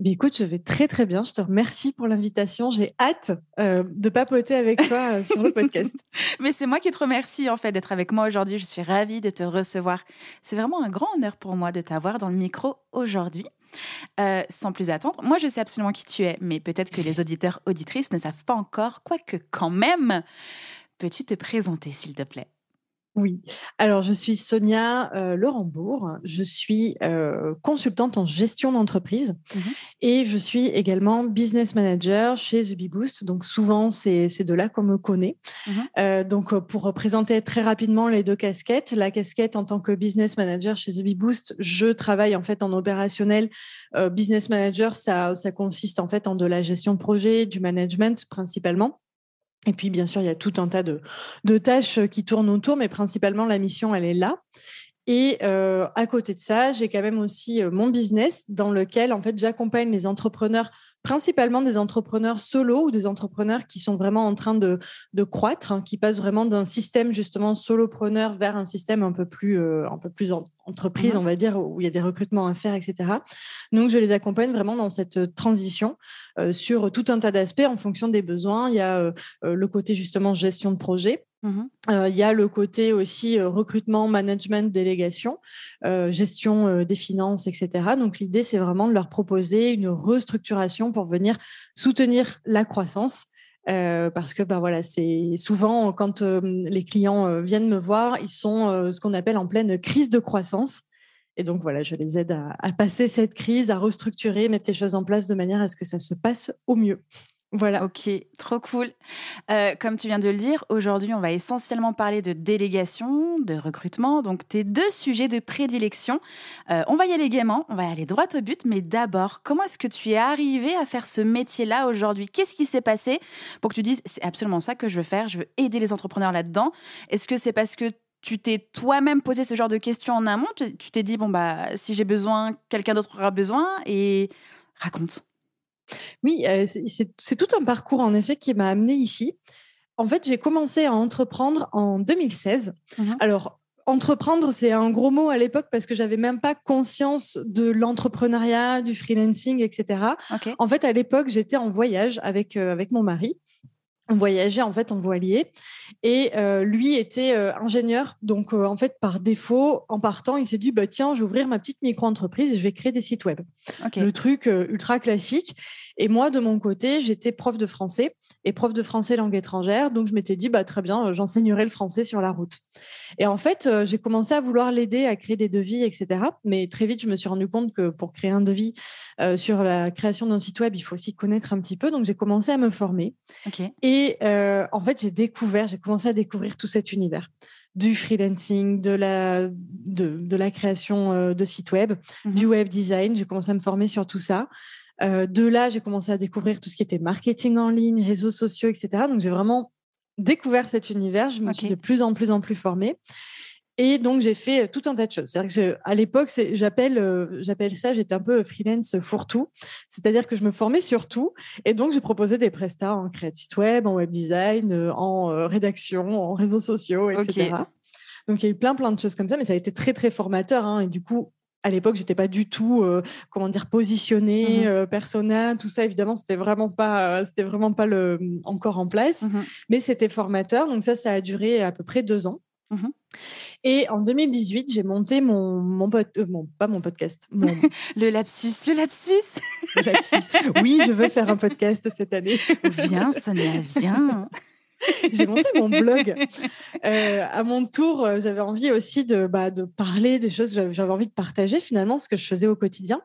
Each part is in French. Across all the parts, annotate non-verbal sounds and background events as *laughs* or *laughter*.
Bah, écoute, je vais très très bien. Je te remercie pour l'invitation. J'ai hâte euh, de papoter avec toi euh, sur le podcast. *laughs* Mais c'est moi qui te remercie en fait d'être avec moi aujourd'hui. Je suis ravie de te recevoir. C'est vraiment un grand honneur pour moi de t'avoir dans le micro aujourd'hui. Euh, sans plus attendre, moi je sais absolument qui tu es, mais peut-être que les auditeurs auditrices ne savent pas encore, quoique quand même. Peux-tu te présenter s'il te plaît? Oui, alors je suis Sonia euh, je suis euh, consultante en gestion d'entreprise mmh et je suis également business manager chez The Boost. Donc souvent, c'est de là qu'on me connaît. Mmh euh, donc pour présenter très rapidement les deux casquettes, la casquette en tant que business manager chez The Boost, je travaille en fait en opérationnel. business manager, ça, ça consiste en fait en de la gestion de projet, du management principalement. Et puis, bien sûr, il y a tout un tas de, tâches qui tournent autour, mais principalement, la mission, elle est là. Et euh, à côté de ça, j'ai quand même aussi euh, mon business dans lequel, en fait, j'accompagne les entrepreneurs principalement des entrepreneurs solo ou des entrepreneurs qui sont vraiment en train de, croître, hein, qui passent vraiment d'un système justement solopreneur vers un système un peu plus, euh, un peu plus entreprise, mmh on va dire, où il y a des recrutements à faire, etc. Donc, je les accompagne vraiment dans cette transition euh, sur tout un tas d'aspects en fonction des besoins. Il y a euh, le côté justement gestion de projet. Mmh il y a le côté aussi recrutement, management, délégation, gestion des finances, etc. Donc l'idée, c'est vraiment de leur proposer une restructuration pour venir soutenir la croissance. parce que ben voilà, c'est souvent quand les clients viennent me voir, ils sont ce qu'on appelle en pleine crise de croissance. Et donc voilà, je les aide à, à, passer cette crise, à restructurer, mettre les choses en place de manière à ce que ça se passe au mieux. Voilà. Ok, trop cool. Euh, comme tu viens de le dire, aujourd'hui, on va essentiellement parler de délégation, de recrutement, donc tes deux sujets de prédilection. Euh, on va y aller gaiement, on va aller droit au but, mais d'abord, comment est-ce que tu es arrivé à faire ce métier-là aujourd'hui? Qu'est-ce qui s'est passé? Pour que tu dises, c'est absolument ça que je veux faire, je veux aider les entrepreneurs là-dedans Est-ce que c'est parce que tu t'es toi-même posé ce genre de questions en amont? Tu t'es dit, bon, bah, si j'ai besoin, quelqu'un d'autre aura besoin et raconte. Oui, c'est tout un parcours en effet qui m'a amené ici. En fait, j'ai commencé à entreprendre en 2016. Mmh Alors, entreprendre, c'est un gros mot à l'époque parce que j'avais même pas conscience de l'entrepreneuriat, du freelancing, etc. En fait, à l'époque, j'étais en voyage avec, avec mon mari on voyageait en fait en voilier. Et euh, lui était euh, ingénieur. Donc euh, en fait par défaut en partant il s'est dit bah tiens je vais ouvrir ma petite micro-entreprise et je vais créer des sites web. Le truc ultra classique et moi de mon côté j'étais prof de français et prof de français langue étrangère. Donc je m'étais dit bah très bien j'enseignerai le français sur la route. Et en fait j'ai commencé à vouloir l'aider à créer des devis etc mais très vite je me suis rendu compte que pour créer un devis sur la création d'un site web il faut aussi connaître un petit peu. Donc j'ai commencé à me former. Et et euh, en fait, j'ai découvert, j'ai commencé à découvrir tout cet univers du freelancing, de la, de, la création euh, de sites web, mmh du web design. J'ai commencé à me former sur tout ça. Euh, de là, j'ai commencé à découvrir tout ce qui était marketing en ligne, réseaux sociaux, etc. Donc, j'ai vraiment découvert cet univers. Je me suis de plus en plus en plus formée. Et donc, j'ai fait tout un tas de choses. À l'époque, j'appelle, j'appelle ça, j'étais un peu freelance fourre-tout. C'est-à-dire que je me formais sur tout. Et donc, je proposais des prestats en creative web, en web design, en rédaction, en réseaux sociaux, etc. Donc, il y a eu plein, plein de choses comme ça, mais ça a été très, très formateur. Hein. et du coup, à l'époque, j'étais pas du tout, comment dire, positionnée, mmh persona, tout ça. Évidemment, c'était vraiment pas, c'était vraiment pas le, encore en place, mmh mais c'était formateur. Donc ça, ça a duré à peu près deux ans. Mmh et en 2018, j'ai monté mon, mon, euh, pas mon podcast, *laughs* le lapsus, le lapsus. le lapsus. Oui, je veux faire un podcast cette année. viens, Sonia, viens. *laughs* *laughs* j'ai monté mon blog. Euh, à mon tour, euh, j'avais envie aussi de, bah, de parler des choses, j'avais envie de partager finalement ce que je faisais au quotidien.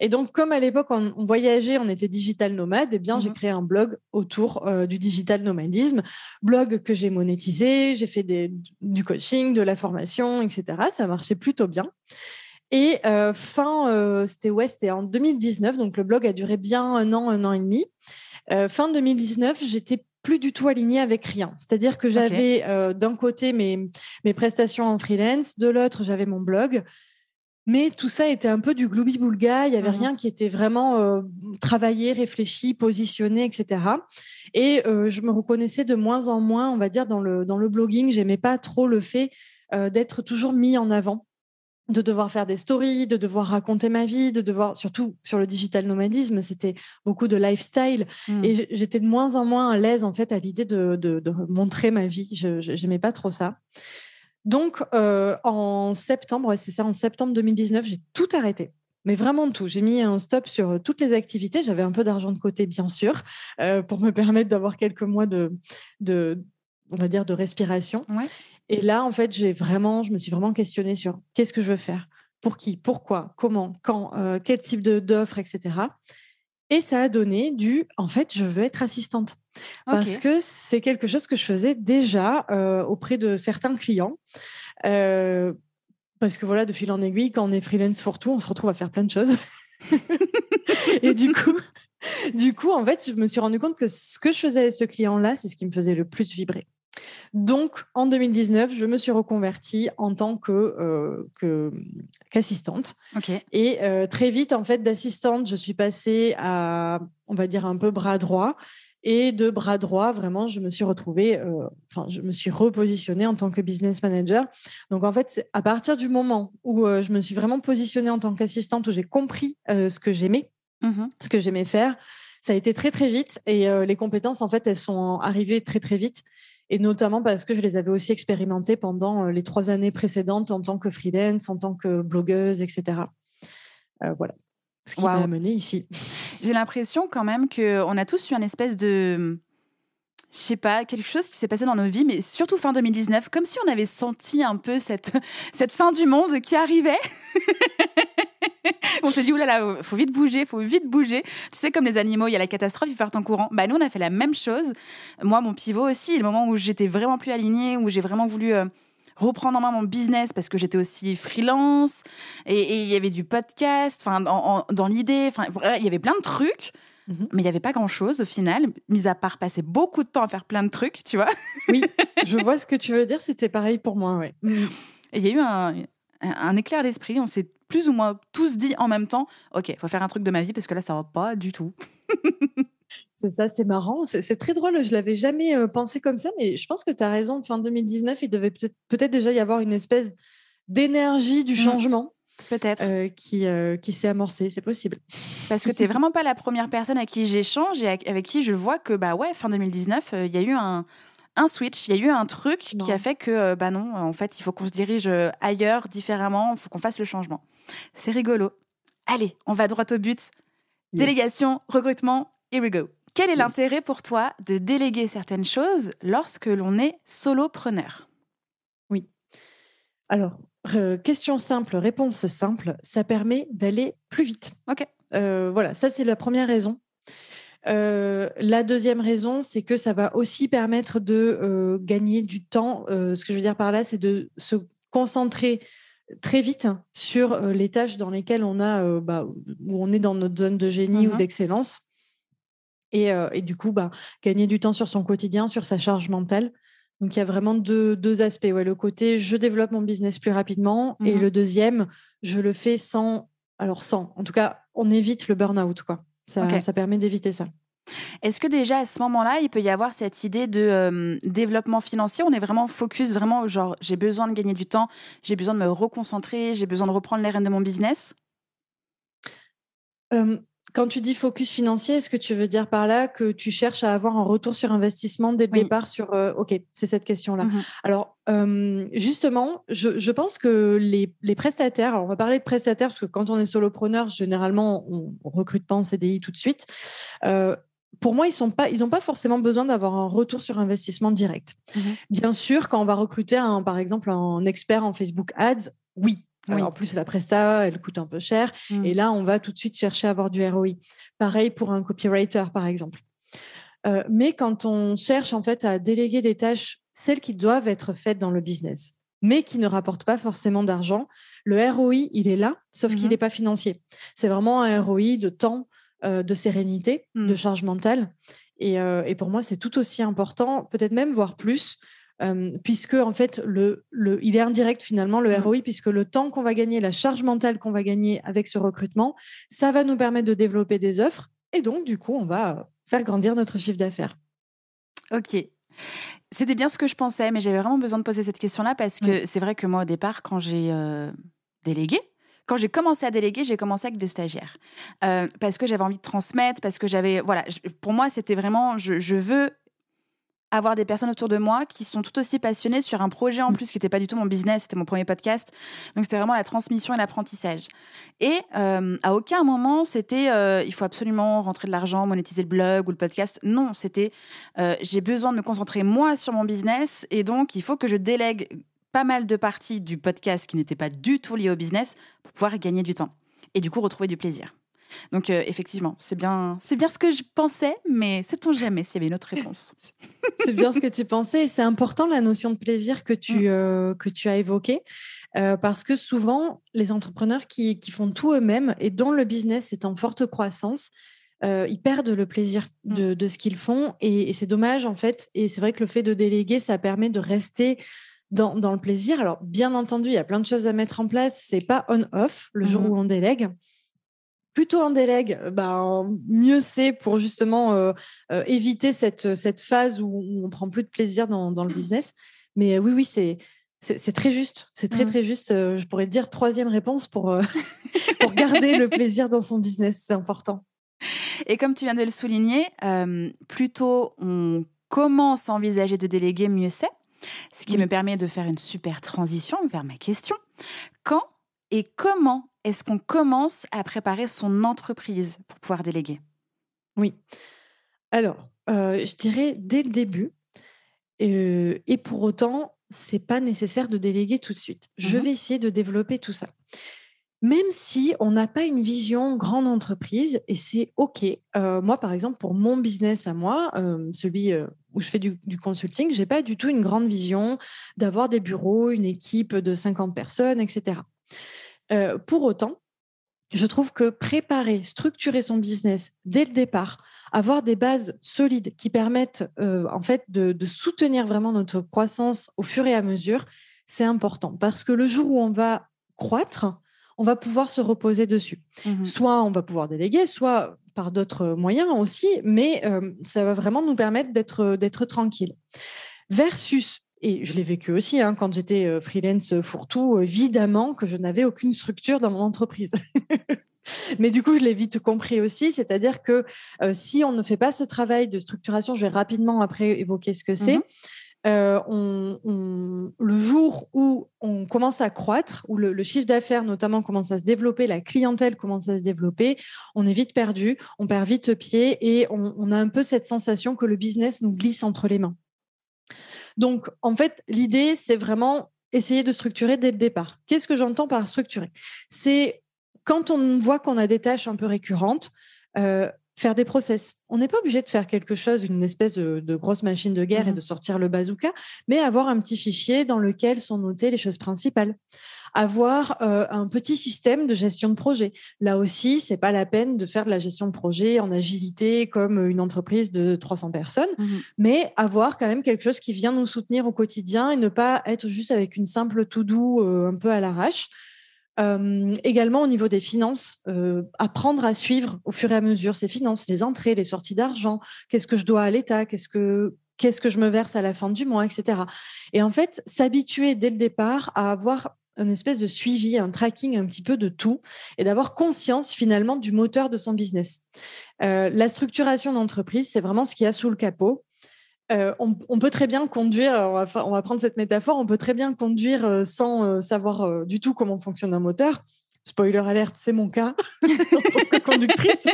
Et donc, comme à l'époque, on, voyageait, on était digital nomade, et eh bien, j'ai mmh créé un blog autour euh, du digital nomadisme. Blog que j'ai monétisé, j'ai fait des, du coaching, de la formation, etc. Ça marchait plutôt bien. Et fin, c'était ouais, en 2019, donc le blog a duré bien un an, un an et demi. fin 2019, j'étais plus du tout alignée avec rien. C'est-à-dire que j'avais euh, d'un côté mes, mes prestations en freelance, de l'autre j'avais mon blog. Mais tout ça était un peu du gloubi-boulga, il n'y avait mmh rien qui était vraiment euh, travaillé, réfléchi, positionné, etc. Et euh, je me reconnaissais de moins en moins, on va dire, dans le, dans le blogging. J'aimais pas trop le fait d'être toujours mis en avant de devoir faire des stories, de devoir raconter ma vie, de devoir, surtout sur le digital nomadisme, c'était beaucoup de lifestyle. Mmh. Et j'étais de moins en moins à l'aise, en fait, à l'idée de, montrer ma vie. Je n'aimais pas trop ça. Donc, euh, en septembre, c'est ça, en septembre 2019, j'ai tout arrêté. Mais vraiment tout. J'ai mis un stop sur euh, toutes les activités. J'avais un peu d'argent de côté, bien sûr, euh, pour me *laughs* permettre d'avoir quelques mois de, de, on va dire, de respiration. Ouais. Et là, en fait, j'ai vraiment, je me suis vraiment questionnée sur qu'est-ce que je veux faire, pour qui, pourquoi, comment, quand, euh, quel type d'offre, etc. Et ça a donné du, en fait, je veux être assistante. Parce que c'est quelque chose que je faisais déjà euh, auprès de certains clients. Euh, parce que voilà, de fil en aiguille, quand on est freelance pour tout, on se retrouve à faire plein de choses. *laughs* et du coup, du coup, en fait, je me suis rendu compte que ce que je faisais avec ce client-là, c'est ce qui me faisait le plus vibrer. Donc, en 2019, je me suis reconvertie en tant que, euh, qu'assistante. Et euh, très vite, en fait, d'assistante, je suis passée à, on va dire, un peu bras droit. Et de bras droit, vraiment, je me suis retrouvée, euh, enfin, je me suis repositionnée en tant que business manager. Donc, en fait, à partir du moment où je me suis vraiment positionnée en tant qu'assistante, où j'ai compris ce que j'aimais, mmh ce que j'aimais faire, ça a été très, très vite. Et les compétences, en fait, elles sont arrivées très, très vite et notamment parce que je les avais aussi expérimentées pendant euh, les trois années précédentes en tant que freelance, en tant que blogueuse, etc. Euh, voilà ce qui m'a amené ici. J'ai l'impression quand même qu'on a tous eu un espèce de je sais pas, quelque chose qui s'est passé dans nos vies, mais surtout fin 2019, comme si on avait senti un peu cette, *laughs* cette fin du monde qui arrivait. On s'est dit, oulala, faut vite bouger, faut vite bouger. Tu sais, comme les animaux, il y a la catastrophe, il faut faire ton courant. Bah, nous, on a fait la même chose. Moi, mon pivot aussi, le moment où j'étais vraiment plus alignée, où j'ai vraiment voulu euh, reprendre en main mon business parce que j'étais aussi freelance et il y avait du podcast, enfin, dans l'idée, enfin, il y avait plein de trucs. Mhm. Mais il n'y avait pas grand-chose au final, mis à part passer beaucoup de temps à faire plein de trucs, tu vois. Oui, *laughs* je vois ce que tu veux dire, c'était pareil pour moi. Et il y a eu un, un éclair d'esprit, on s'est plus ou moins tous dit en même temps, OK, il faut faire un truc de ma vie parce que là, ça va pas du tout. *laughs* c'est ça, c'est marrant. C'est très drôle. Je l'avais jamais euh, pensé comme ça, mais je pense que tu as raison. Fin 2019, il devait peut-être déjà y avoir une espèce d'énergie du mmh. changement. Peut-être. Euh, qui, euh, qui s'est amorcée, c'est possible. Parce que tu n'es vraiment pas la première personne à qui j'échange et avec qui je vois que, bah ouais, fin 2019, il y a eu un, un switch, il y a eu un truc qui a fait que, bah non, en fait, il faut qu'on se dirige ailleurs, différemment, il faut qu'on fasse le changement. C'est rigolo. Allez, on va droit au but. Délégation, recrutement, here we go. Quel est l'intérêt pour toi de déléguer certaines choses lorsque l'on est solopreneur? Oui. Alors, question simple, réponse simple, ça permet d'aller plus vite. Ok. Euh, voilà, ça c'est la première raison. Euh, la deuxième raison, c'est que ça va aussi permettre de euh, gagner du temps. Ce que je veux dire par là, c'est de se concentrer très vite sur les tâches dans lesquelles on a, bah, où on est dans notre zone de génie ou mmh d'excellence. Et, du coup, bah, gagner du temps sur son quotidien, sur sa charge mentale. Donc, il y a vraiment deux, aspects. Ouais, le côté, je développe mon business plus rapidement. Et mmh le deuxième, je le fais sans, alors sans, en tout cas, on évite le burn-out. Quoi. Ça, permet d'éviter ça. Est-ce que déjà à ce moment-là, il peut y avoir cette idée de euh, développement financier? On est vraiment focus, vraiment genre j'ai besoin de gagner du temps, j'ai besoin de me reconcentrer, j'ai besoin de reprendre les rênes de mon business? Quand tu dis focus financier, est-ce que tu veux dire par là que tu cherches à avoir un retour sur investissement dès le départ sur euh, OK, c'est cette question-là. Mmh alors justement, je, pense que les, prestataires, on va parler de prestataires parce que quand on est solopreneur, généralement on, ne recrute pas en CDI tout de suite. Euh, pour moi, ils n'ont pas, pas forcément besoin d'avoir un retour sur investissement direct. Mmh Bien sûr, quand on va recruter, un, par exemple, un expert en Facebook Ads, oui. en plus, la presta, elle coûte un peu cher. Mmh. Et là, on va tout de suite chercher à avoir du ROI. Pareil pour un copywriter, par exemple. Euh, mais quand on cherche en fait à déléguer des tâches, celles qui doivent être faites dans le business, mais qui ne rapportent pas forcément d'argent, le ROI, il est là, sauf qu'il n'est mmh pas financier. C'est vraiment un ROI de temps, euh, de sérénité, de mmh. charge mentale. Euh, et, pour moi, c'est tout aussi important, peut-être même voire plus, puisque en fait, le, il est indirect finalement le mmh. ROI, puisque le temps qu'on va gagner, la charge mentale qu'on va gagner avec ce recrutement, ça va nous permettre de développer des offres. Et donc, du coup, on va faire grandir notre chiffre d'affaires. Ok. C'était bien ce que je pensais, mais j'avais vraiment besoin de poser cette question-là parce que c'est vrai que moi, au départ, quand j'ai euh, délégué, quand j'ai commencé à déléguer, j'ai commencé avec des stagiaires. Euh, parce que j'avais envie de transmettre, parce que j'avais. Voilà, pour moi, c'était vraiment. je, veux avoir des personnes autour de moi qui sont tout aussi passionnées sur un projet en mm. plus qui n'était pas du tout mon business, c'était mon premier podcast. Donc c'était vraiment la transmission et l'apprentissage. Et euh, à aucun moment c'était euh, il faut absolument rentrer de l'argent, monétiser le blog ou le podcast. Non, c'était euh, j'ai besoin de me concentrer moi sur mon business et donc il faut que je délègue pas mal de parties du podcast qui n'étaient pas du tout liées au business pour pouvoir gagner du temps et du coup retrouver du plaisir. Donc euh, effectivement, c'est bien, c'est bien ce que je pensais, mais sait-on jamais s'il y avait une autre réponse? *laughs* c'est bien ce que tu pensais. C'est important la notion de plaisir que tu, mm. euh, que tu as évoquée. Euh, parce que souvent, les entrepreneurs qui, qui font tout eux-mêmes et dont le business est en forte croissance, ils perdent le plaisir mm. de, de ce qu'ils font et, c'est dommage en fait. Et c'est vrai que le fait de déléguer, ça permet de rester dans, dans, le plaisir. Alors, bien entendu, il y a plein de choses à mettre en place. C'est pas on-off le jour mm-hmm. où on délègue plutôt on délègue, ben, mieux c'est pour justement euh, euh, éviter cette, cette phase où, on prend plus de plaisir dans, le *clears throat* business. Mais oui, oui, c'est, c'est, très juste. C'est très, mmh. très juste. Euh, je pourrais dire troisième réponse pour, *laughs* pour garder le plaisir dans son business. C'est important. Et comme tu viens de le souligner, plutôt on commence à envisager de déléguer, mieux c'est. Ce qui me permet de faire une super transition vers ma question. Quand et comment est-ce qu'on commence à préparer son entreprise pour pouvoir déléguer? Oui. Alors, euh, je dirais dès le début. Euh, et pour autant, c'est pas nécessaire de déléguer tout de suite. Je mmh vais essayer de développer tout ça. Même si on n'a pas une vision grande entreprise, et c'est OK. Euh, moi, par exemple, pour mon business à moi, celui où je fais du, consulting, j'ai pas du tout une grande vision d'avoir des bureaux, une équipe de 50 personnes, etc. Euh, pour autant, je trouve que préparer, structurer son business dès le départ, avoir des bases solides qui permettent euh, en fait de, soutenir vraiment notre croissance au fur et à mesure, c'est important parce que le jour où on va croître, on va pouvoir se reposer dessus. Mmh soit on va pouvoir déléguer, soit par d'autres moyens aussi, mais euh, ça va vraiment nous permettre d'être d'être tranquille. Versus et je l'ai vécu aussi hein, quand j'étais euh, freelance fourre-tout, évidemment que je n'avais aucune structure dans mon entreprise. *laughs* Mais du coup, je l'ai vite compris aussi, c'est-à-dire que euh, si on ne fait pas ce travail de structuration, je vais rapidement après évoquer ce que c'est. Mmh euh, le jour où on commence à croître, où le, chiffre d'affaires notamment commence à se développer, la clientèle commence à se développer, on est vite perdu, on perd vite pied et on, on a un peu cette sensation que le business nous glisse entre les mains. Donc, en fait, l'idée, c'est vraiment essayer de structurer dès le départ. Qu'est-ce que j'entends par structurer? C'est quand on voit qu'on a des tâches un peu récurrentes, euh, faire des process. On n'est pas obligé de faire quelque chose, une espèce de, grosse machine de guerre et mmh de sortir le bazooka, mais avoir un petit fichier dans lequel sont notées les choses principales avoir euh, un petit système de gestion de projet. Là aussi, c'est pas la peine de faire de la gestion de projet en agilité comme une entreprise de 300 personnes, mmh mais avoir quand même quelque chose qui vient nous soutenir au quotidien et ne pas être juste avec une simple to-do euh, un peu à l'arrache. Euh, également au niveau des finances, apprendre à suivre au fur et à mesure ces finances, les entrées, les sorties d'argent, qu'est-ce que je dois à l'État, qu'est-ce que qu'est-ce que je me verse à la fin du mois, etc. Et en fait, s'habituer dès le départ à avoir un espèce de suivi, un tracking un petit peu de tout et d'avoir conscience finalement du moteur de son business. Euh, la structuration d'entreprise, c'est vraiment ce qu'il y a sous le capot. Euh, on, peut très bien conduire, on va, on va, prendre cette métaphore, on peut très bien conduire euh, sans savoir du tout comment fonctionne un moteur. Spoiler alerte, c'est mon cas *laughs* en tant que conductrice.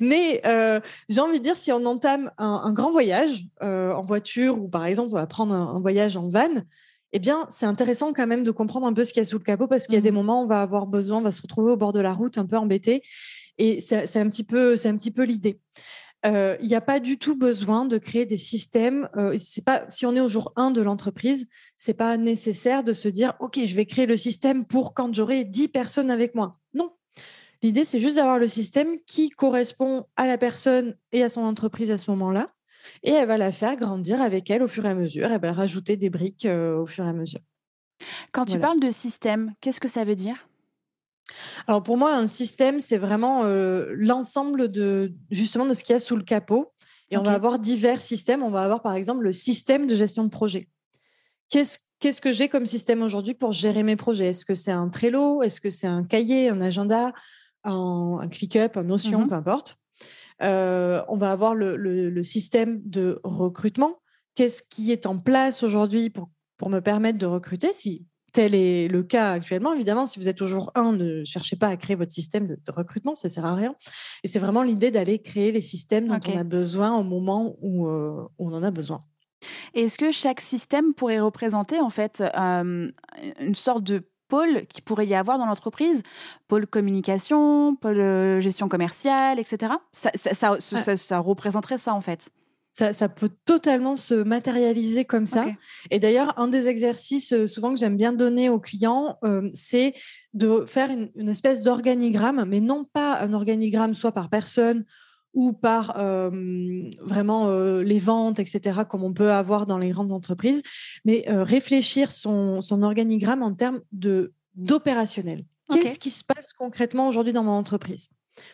Mais euh, j'ai envie de dire, si on entame un, grand voyage euh, en voiture ou par exemple on va prendre un, voyage en van, eh bien c'est intéressant quand même de comprendre un peu ce qu'il y a sous le capot parce qu'il y a des mmh. moments où on va avoir besoin, on va se retrouver au bord de la route un peu embêté. Et c'est un petit peu, c'est un petit peu l'idée. Euh, il n'y a pas du tout besoin de créer des systèmes. Euh, c'est pas si on est au jour 1 de l'entreprise, c'est pas nécessaire de se dire OK, je vais créer le système pour quand j'aurai 10 personnes avec moi. Non. L'idée c'est juste d'avoir le système qui correspond à la personne et à son entreprise à ce moment-là et elle va la faire grandir avec elle au fur et à mesure, elle va rajouter des briques euh, au fur et à mesure. Quand tu parles de système, qu'est-ce que ça veut dire? Alors pour moi, un système, c'est vraiment euh, l'ensemble de justement de ce qu'il y a sous le capot. Et on va avoir divers systèmes. On va avoir par exemple le système de gestion de projet. Qu'est-ce que j'ai comme système aujourd'hui pour gérer mes projets? Est-ce que c'est un Trello? Est-ce que c'est un cahier, un agenda, un, ClickUp, un Notion, mmh peu importe? Euh, On va avoir le, système de recrutement. Qu'est-ce qui est en place aujourd'hui pour, pour me permettre de recruter? Si tel est le cas actuellement. Évidemment, si vous êtes au jour 1, ne cherchez pas à créer votre système de, recrutement, ça ne sert à rien. Et c'est vraiment l'idée d'aller créer les systèmes dont on a besoin au moment où, euh, on en a besoin. Est-ce que chaque système pourrait représenter en fait euh, une sorte de pôle qui pourrait y avoir dans l'entreprise? Pôle communication, pôle euh, gestion commerciale, etc. ça, ça représenterait ça en fait? Ça, peut totalement se matérialiser comme ça. Et d'ailleurs, un des exercices euh, souvent que j'aime bien donner aux clients, euh, c'est de faire une, espèce d'organigramme, mais non pas un organigramme soit par personne ou par euh, vraiment les ventes, etc., comme on peut avoir dans les grandes entreprises, mais réfléchir son, son, organigramme en termes d'opérationnel. Qu'est-ce qui se passe concrètement aujourd'hui dans mon entreprise?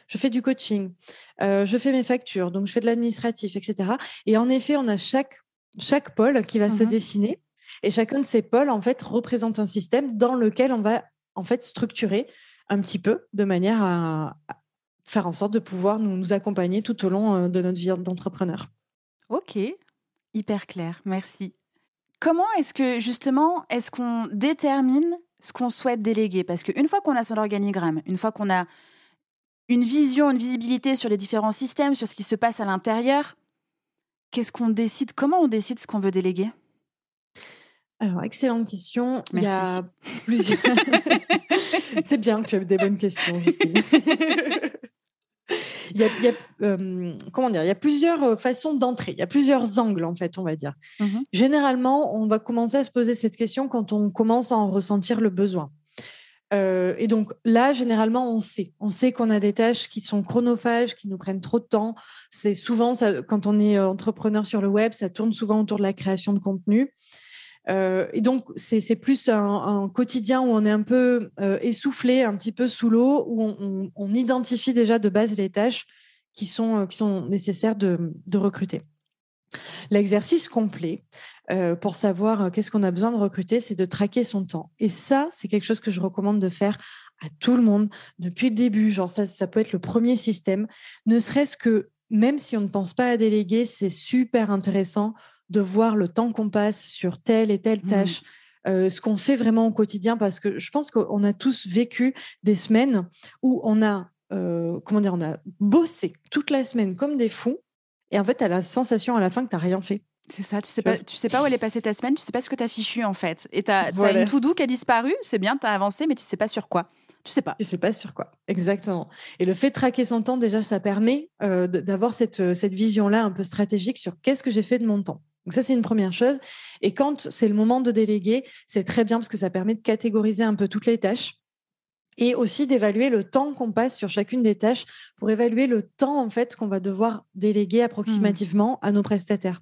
Je fais du coaching, euh, je fais mes factures, donc je fais de l'administratif, etc. Et en effet, on a chaque, chaque pôle qui va se mmh dessiner et chacun de ces pôles, en fait, représente un système dans lequel on va, en fait, structurer un petit peu de manière à, faire en sorte de pouvoir nous, nous accompagner tout au long euh, de notre vie d'entrepreneur. Ok, hyper clair, merci. Comment est-ce que justement, est-ce qu'on détermine ce qu'on souhaite déléguer Parce qu'une fois qu'on a son organigramme, une fois qu'on a une vision, une visibilité sur les différents systèmes, sur ce qui se passe à l'intérieur, qu'est-ce qu'on décide Comment on décide ce qu'on veut déléguer? Alors, excellente question. Il y a plusieurs. *laughs* *laughs* C'est bien que tu aies des bonnes questions, Justine. *laughs* il y a, euh, comment dire, il y a plusieurs euh, façons d'entrer, il y a plusieurs angles en fait, on va dire. Mmh Généralement, on va commencer à se poser cette question quand on commence à en ressentir le besoin. Euh, et donc là, généralement, on sait. On sait qu'on a des tâches qui sont chronophages, qui nous prennent trop de temps. C'est souvent, ça, quand on est entrepreneur sur le web, ça tourne souvent autour de la création de contenu. Euh, et donc, c'est plus un, quotidien où on est un peu essoufflé, un petit peu sous l'eau, où on, identifie déjà de base les tâches qui sont, qui sont nécessaires de, recruter. L'exercice complet, euh, pour savoir euh, qu'est-ce qu'on a besoin de recruter, c'est de traquer son temps. Et ça, c'est quelque chose que je recommande de faire à tout le monde depuis le début. Genre, ça, ça peut être le premier système. Ne serait-ce que, même si on ne pense pas à déléguer, c'est super intéressant de voir le temps qu'on passe sur telle et telle mmh. tâche. Euh, ce qu'on fait vraiment au quotidien, parce que je pense qu'on a tous vécu des semaines où on a, comment dire, on a bossé toute la semaine comme des fous, et en fait, tu as la sensation à la fin que tu n'as rien fait. C'est ça, tu sais pas, tu sais pas où elle est passée ta semaine, tu sais pas ce que tu as fichu en fait. Et tu as, une to-do qui a disparu, c'est bien, tu as avancé, mais tu sais pas sur quoi. Tu sais pas. Tu sais pas sur quoi, exactement. Et le fait de traquer son temps, déjà, ça permet euh, d'avoir cette, euh, cette vision-là un peu stratégique sur qu'est-ce que j'ai fait de mon temps. Donc ça, c'est une première chose. Et quand c'est le moment de déléguer, c'est très bien parce que ça permet de catégoriser un peu toutes les tâches et aussi d'évaluer le temps qu'on passe sur chacune des tâches pour évaluer le temps en fait qu'on va devoir déléguer approximativement à nos prestataires.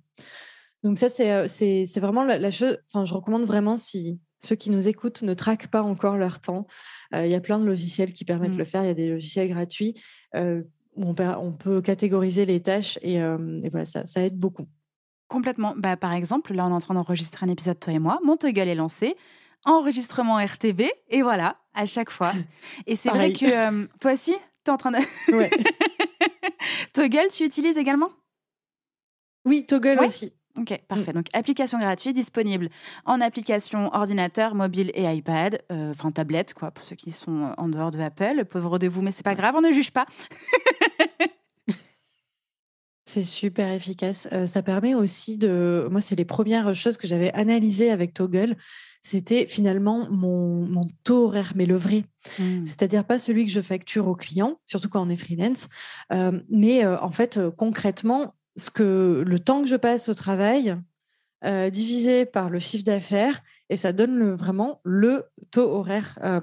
Donc ça, c'est, euh, c'est, c'est vraiment la, chose, enfin, je recommande vraiment si ceux qui nous écoutent ne traquent pas encore leur temps. Euh, il y a plein de logiciels qui permettent de mmh. le faire. Il y a des logiciels gratuits euh, où on, on, peut catégoriser les tâches et, voilà, ça, ça, aide beaucoup. Complètement. Bah, par exemple, là, on est en train d'enregistrer un épisode, toi et moi. Mon Toggle est lancé. Enregistrement RTB. Et voilà, à chaque fois. *laughs* Et c'est vrai que toi aussi, tu es en train de... *laughs* Ouais. *laughs* Toggle, tu utilises également? Oui, Toggle aussi. Ok, parfait. Donc, application gratuite disponible en application ordinateur, mobile et iPad, euh, enfin tablette, quoi, pour ceux qui sont en dehors de Apple. Pauvre de vous, mais c'est pas grave, on ne juge pas. C'est super efficace. Euh, ça permet aussi de. Moi, c'est les premières choses que j'avais analysées avec Toggle. C'était finalement mon, mon, taux horaire, mais le vrai. Mmh. C'est-à-dire pas celui que je facture aux clients, surtout quand on est freelance, euh, mais en fait, concrètement, ce que le temps que je passe au travail euh, divisé par le chiffre d'affaires et ça donne le, vraiment le taux horaire. Euh,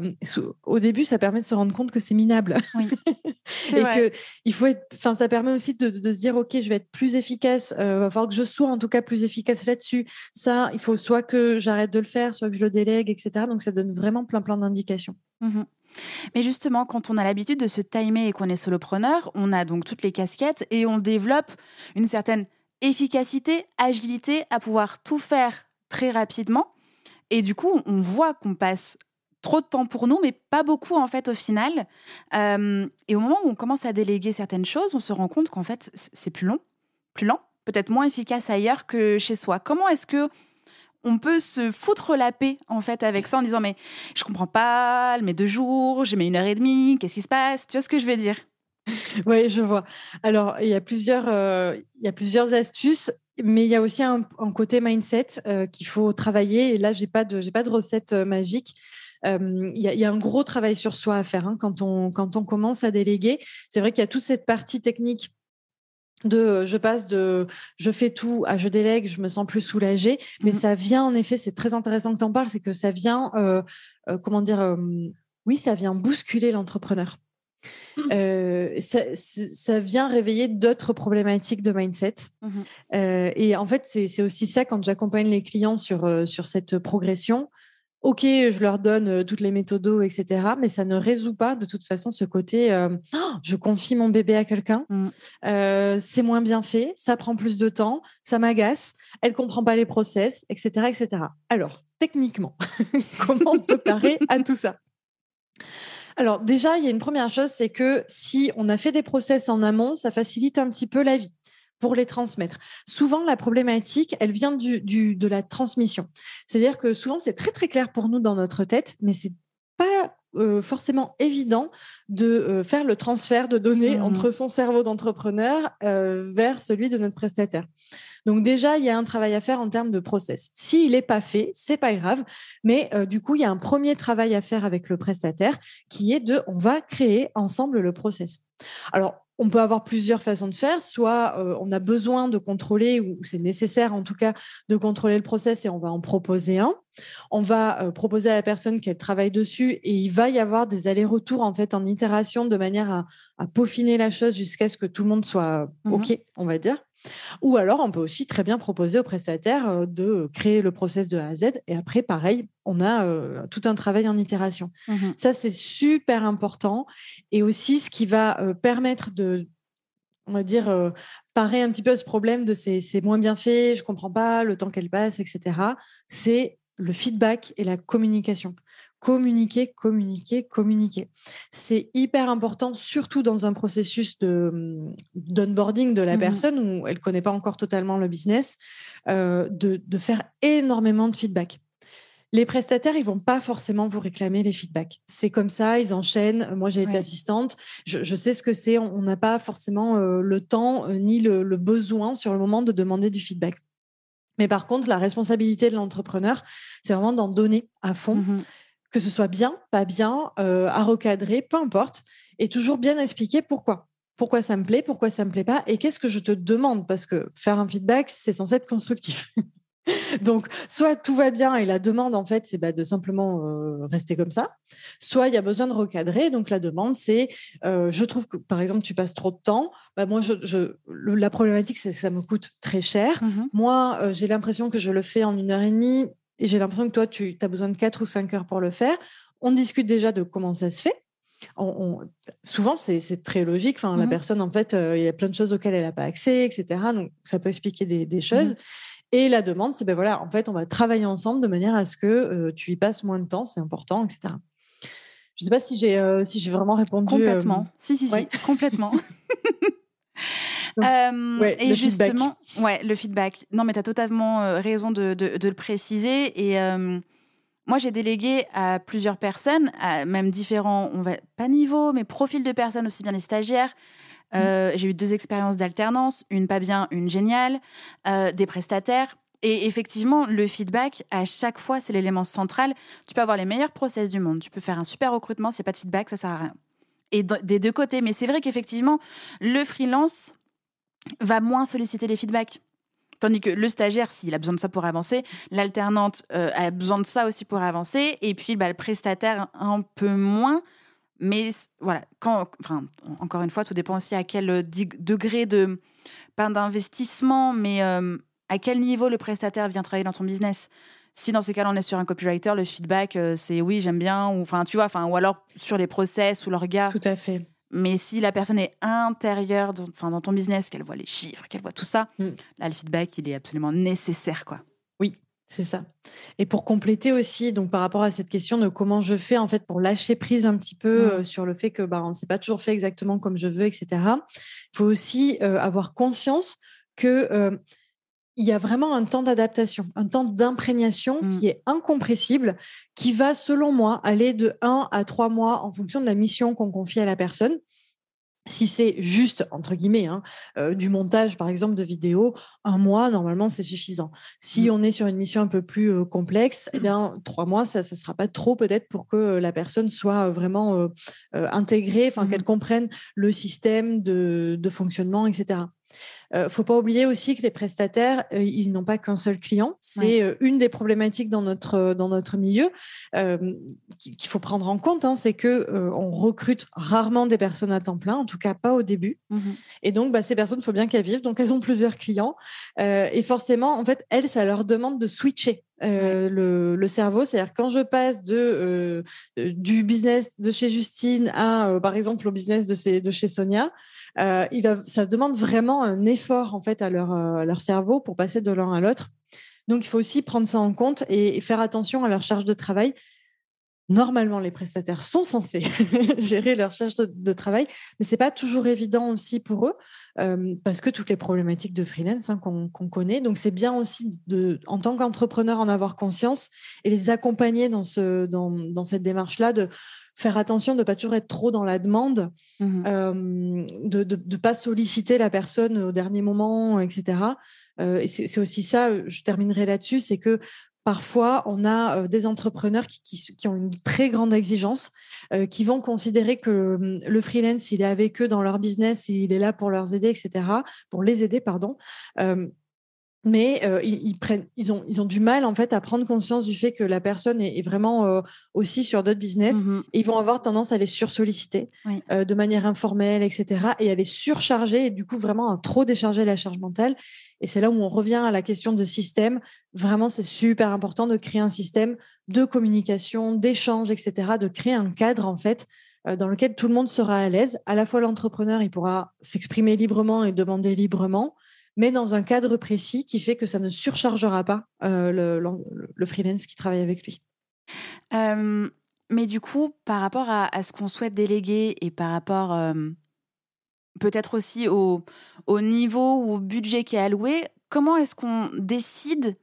au début, ça permet de se rendre compte que c'est minable oui. *laughs* et que il faut être. Enfin, ça permet aussi de, se dire ok, je vais être plus efficace. Euh, va falloir que je sois en tout cas plus efficace là-dessus. Ça, il faut soit que j'arrête de le faire, soit que je le délègue, etc. Donc, ça donne vraiment plein plein d'indications. Mmh mais justement, quand on a l'habitude de se timer et qu'on est solopreneur, on a donc toutes les casquettes et on développe une certaine efficacité, agilité à pouvoir tout faire très rapidement. Et du coup, on voit qu'on passe trop de temps pour nous, mais pas beaucoup en fait au final. Euh, et au moment où on commence à déléguer certaines choses, on se rend compte qu'en fait c'est plus long, plus lent, peut-être moins efficace ailleurs que chez soi. Comment est-ce que on peut se foutre la paix en fait avec ça en disant mais je comprends pas, met deux jours, j'ai mis une heure et demie, qu'est-ce qui se passe? Tu vois ce que je veux dire? Oui, je vois. Alors il y a plusieurs, euh, il y a plusieurs astuces. Mais il y a aussi un, côté mindset euh, qu'il faut travailler. Et là, j'ai pas de, j'ai pas de recette euh, magique. Il y, y, a un gros travail sur soi à faire hein, quand, on, quand on commence à déléguer. C'est vrai qu'il y a toute cette partie technique de je passe de je fais tout à je délègue, je me sens plus soulagée. Mais mmh ça vient en effet, c'est très intéressant que tu en parles, c'est que ça vient, euh, euh, comment dire, oui, ça vient bousculer l'entrepreneur. Euh, ça, vient réveiller d'autres problématiques de mindset. Mmh et en fait, c'est aussi ça quand j'accompagne les clients sur, sur cette progression. Ok, je leur donne euh, toutes les méthodos, etc. Mais ça ne résout pas de toute façon ce côté euh, oh, je confie mon bébé à quelqu'un, mmh. euh, c'est moins bien fait, ça prend plus de temps, ça m'agace, elle comprend pas les process, etc. etc. Alors, techniquement, *laughs* comment on peut parer à tout ça? Alors déjà, il y a une première chose, c'est que si on a fait des process en amont, ça facilite un petit peu la vie pour les transmettre. Souvent, la problématique, elle vient de la transmission. C'est-à-dire que souvent, c'est très très clair pour nous dans notre tête, mais c'est pas euh, forcément évident de euh, faire le transfert de données mmh. entre son cerveau d'entrepreneur euh, vers celui de notre prestataire. Donc déjà, il y a un travail à faire en termes de process. S'il n'est pas fait, c'est pas grave, mais du coup, il y a un premier travail à faire avec le prestataire qui est de, on va créer ensemble le process. Alors, on peut avoir plusieurs façons de faire. Soit euh, on a besoin de contrôler, ou c'est nécessaire en tout cas de contrôler le process et on va en proposer un. On va euh, proposer à la personne qu'elle travaille dessus et il va y avoir des allers-retours en fait en itération de manière à, à peaufiner la chose jusqu'à ce que tout le monde soit mmh OK, on va dire. Ou alors, on peut aussi très bien proposer au prestataire euh, de créer le process de A à Z. Et après, pareil, on a euh, tout un travail en itération. Mmh Ça, c'est super important. Et aussi, ce qui va euh, permettre de, on va dire, parer un petit peu à ce problème de c'est moins bien fait, je comprends pas, le temps qu'elle passe, etc. C'est le feedback et la communication communiquer, communiquer, communiquer. C'est hyper important, surtout dans un processus de d'onboarding de la mmh personne où elle connaît pas encore totalement le business, euh, de, de, faire énormément de feedback. Les prestataires, ils vont pas forcément vous réclamer les feedbacks. C'est comme ça, ils enchaînent. Moi, j'ai été assistante, je, sais ce que c'est. On n'a pas forcément euh, le temps euh, ni le, besoin sur le moment de demander du feedback. Mais par contre, la responsabilité de l'entrepreneur, c'est vraiment d'en donner à fond. Mmh que ce soit bien, pas bien, euh, à recadrer, peu importe, et toujours bien expliquer pourquoi. Pourquoi ça me plaît, pourquoi ça me plaît pas, et qu'est-ce que je te demande, parce que faire un feedback, c'est censé être constructif. *laughs* Donc, soit tout va bien et la demande, en fait, c'est bah, de simplement euh, rester comme ça. Soit il y a besoin de recadrer. Donc, la demande, c'est euh, je trouve que, par exemple, tu passes trop de temps. Bah, moi, je, la problématique, c'est que ça me coûte très cher. Mmh moi, j'ai l'impression que je le fais en une heure et demie et j'ai l'impression que toi, tu as besoin de 4 ou 5 heures pour le faire. On discute déjà de comment ça se fait. On, souvent, c'est très logique. Enfin, La mmh personne, en fait, euh, il y a plein de choses auxquelles elle n'a pas accès, etc. Donc, ça peut expliquer des, mmh choses. Et la demande, c'est ben voilà, en fait, on va travailler ensemble de manière à ce que euh, tu y passes moins de temps, c'est important, etc. Je ne sais pas si j'ai euh, si j'ai vraiment répondu. Complètement. Si, si, si, complètement. *laughs* et justement, ouais, le feedback. Non, mais tu as totalement raison de, de, le préciser. Et moi, j'ai délégué à plusieurs personnes, à même différents, on va pas niveau, mais profils de personnes, aussi bien des stagiaires. Mmh. J'ai eu deux expériences d'alternance, une pas bien, une géniale, des prestataires. Et effectivement, le feedback, à chaque fois, c'est l'élément central. Tu peux avoir les meilleurs process du monde, tu peux faire un super recrutement, c'est pas de feedback, ça sert à rien. Et des deux côtés. Mais c'est vrai qu'effectivement, le freelance va moins solliciter les feedbacks. Tandis que le stagiaire, s'il a besoin de ça pour avancer, l'alternante euh, a besoin de ça aussi pour avancer, et puis bah, le prestataire un peu moins. Mais voilà, quand, encore une fois, tout dépend aussi à quel euh, degré de, pas d'investissement, mais euh, à quel niveau le prestataire vient travailler dans ton business. Si dans ces cas-là, on est sur un copywriter, le feedback, c'est oui, j'aime bien, ou enfin, tu vois, enfin, ou alors sur les process ou le regard. Tout à fait. Mais si la personne est intérieure dans, dans ton business, qu'elle voit les chiffres, qu'elle voit tout ça, mm. là, le feedback, il est absolument nécessaire, quoi. Oui, c'est ça. Et pour compléter aussi, donc par rapport à cette question de comment je fais en fait pour lâcher prise un petit peu mm. euh, sur le fait que bah, on ne s'est pas toujours fait exactement comme je veux, etc. Il faut aussi euh, avoir conscience que il y a vraiment un temps d'adaptation, un temps d'imprégnation mmh. qui est incompressible, qui va, selon moi, aller de 1 à 3 mois en fonction de la mission qu'on confie à la personne. Si c'est juste, entre guillemets, hein, euh, du montage, par exemple, de vidéos, un mois, normalement, c'est suffisant. Si mmh. on est sur une mission un peu plus euh, complexe, eh bien, trois mois, ça ne sera pas trop peut-être pour que euh, la personne soit vraiment intégrée, enfin, mmh qu'elle comprenne le système de, de fonctionnement, etc. Euh, faut pas oublier aussi que les prestataires, euh, ils n'ont pas qu'un seul client. C'est euh, une des problématiques dans notre dans notre milieu qu'il faut prendre en compte. Hein, c'est que on recrute rarement des personnes à temps plein, en tout cas pas au début. Mmh et donc, bah, ces personnes, il faut bien qu'elles vivent. Donc, elles ont plusieurs clients. et forcément, en fait, elles, ça leur demande de switcher. le, le, cerveau. C'est-à-dire quand je passe de, du business de chez Justine à, par exemple, au business de, de chez Sonia, euh, ça demande vraiment un effort en fait à leur, euh, cerveau pour passer de l'un à l'autre. Donc il faut aussi prendre ça en compte et, faire attention à leur charge de travail. Normalement, les prestataires sont censés *laughs* gérer leur charge de, travail, mais c'est pas toujours évident aussi pour eux euh, parce que toutes les problématiques de freelance hein, qu'on connaît. Donc c'est bien aussi en tant qu'entrepreneur, en avoir conscience et les accompagner dans, ce, dans, dans cette démarche-là faire attention de ne pas toujours être trop dans la demande, mmh euh, de ne pas solliciter la personne au dernier moment, etc. Euh, et c'est aussi ça, je terminerai là-dessus, c'est que parfois, on a euh, des entrepreneurs qui, qui, ont une très grande exigence, qui vont considérer que le freelance, il est avec eux dans leur business, il est là pour leur aider, etc., pour les aider, pardon mais euh, ils, prennent, ils, ont, ils ont du mal en fait à prendre conscience du fait que la personne est, vraiment euh, aussi sur d'autres business. Mmh et ils vont avoir tendance à les sursolliciter euh, de manière informelle, etc. Et à les surcharger et du coup vraiment à trop décharger la charge mentale. Et c'est là où on revient à la question de système. Vraiment, c'est super important de créer un système de communication, d'échange, etc. De créer un cadre en fait dans lequel tout le monde sera à l'aise. À la fois l'entrepreneur, il pourra s'exprimer librement et demander librement mais dans un cadre précis qui fait que ça ne surchargera pas euh, le, freelance qui travaille avec lui. mais du coup, par rapport à, ce qu'on souhaite déléguer et par rapport peut-être aussi au, au, niveau ou au budget qui est alloué, comment est-ce qu'on décide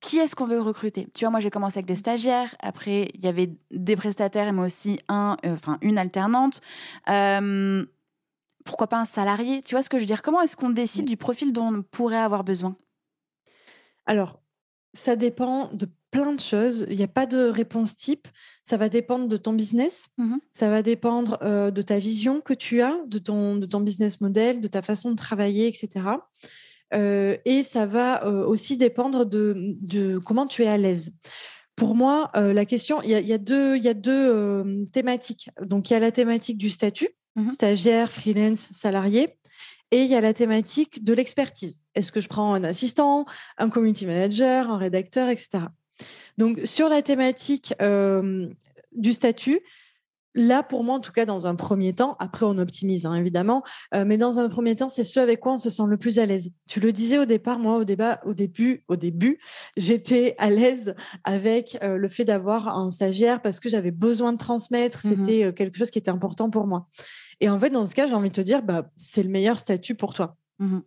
qui est-ce qu'on veut recruter? Tu vois, moi j'ai commencé avec des stagiaires, après il y avait des prestataires moi aussi un, euh, enfin une alternante pourquoi pas un salarié? Tu vois ce que je veux dire? Comment est-ce qu'on décide du profil dont on pourrait avoir besoin? Alors, ça dépend de plein de choses. Il n'y a pas de réponse type. Ça va dépendre de ton business. Mmh ça va dépendre euh, de ta vision que tu as, de ton, de ton business model, de ta façon de travailler, etc. Euh, et ça va euh, aussi dépendre de, de, comment tu es à l'aise. Pour moi, la question, il y a, y a, deux, y a deux thématiques. Donc, il y a la thématique du statut. Mmh stagiaire, freelance, salarié. Et il y a la thématique de l'expertise. Est-ce que je prends un assistant, un community manager, un rédacteur, etc. Donc, sur la thématique du statut, là, pour moi, en tout cas, dans un premier temps, après on optimise hein, évidemment, euh, mais dans un premier temps, c'est ce avec quoi on se sent le plus à l'aise. Tu le disais au départ, moi, au débat, au début, au début, j'étais à l'aise avec euh, le fait d'avoir un stagiaire parce que j'avais besoin de transmettre. Mmh C'était euh, quelque chose qui était important pour moi. Et en fait, dans ce cas, j'ai envie de te dire, bah, c'est le meilleur statut pour toi. Mmh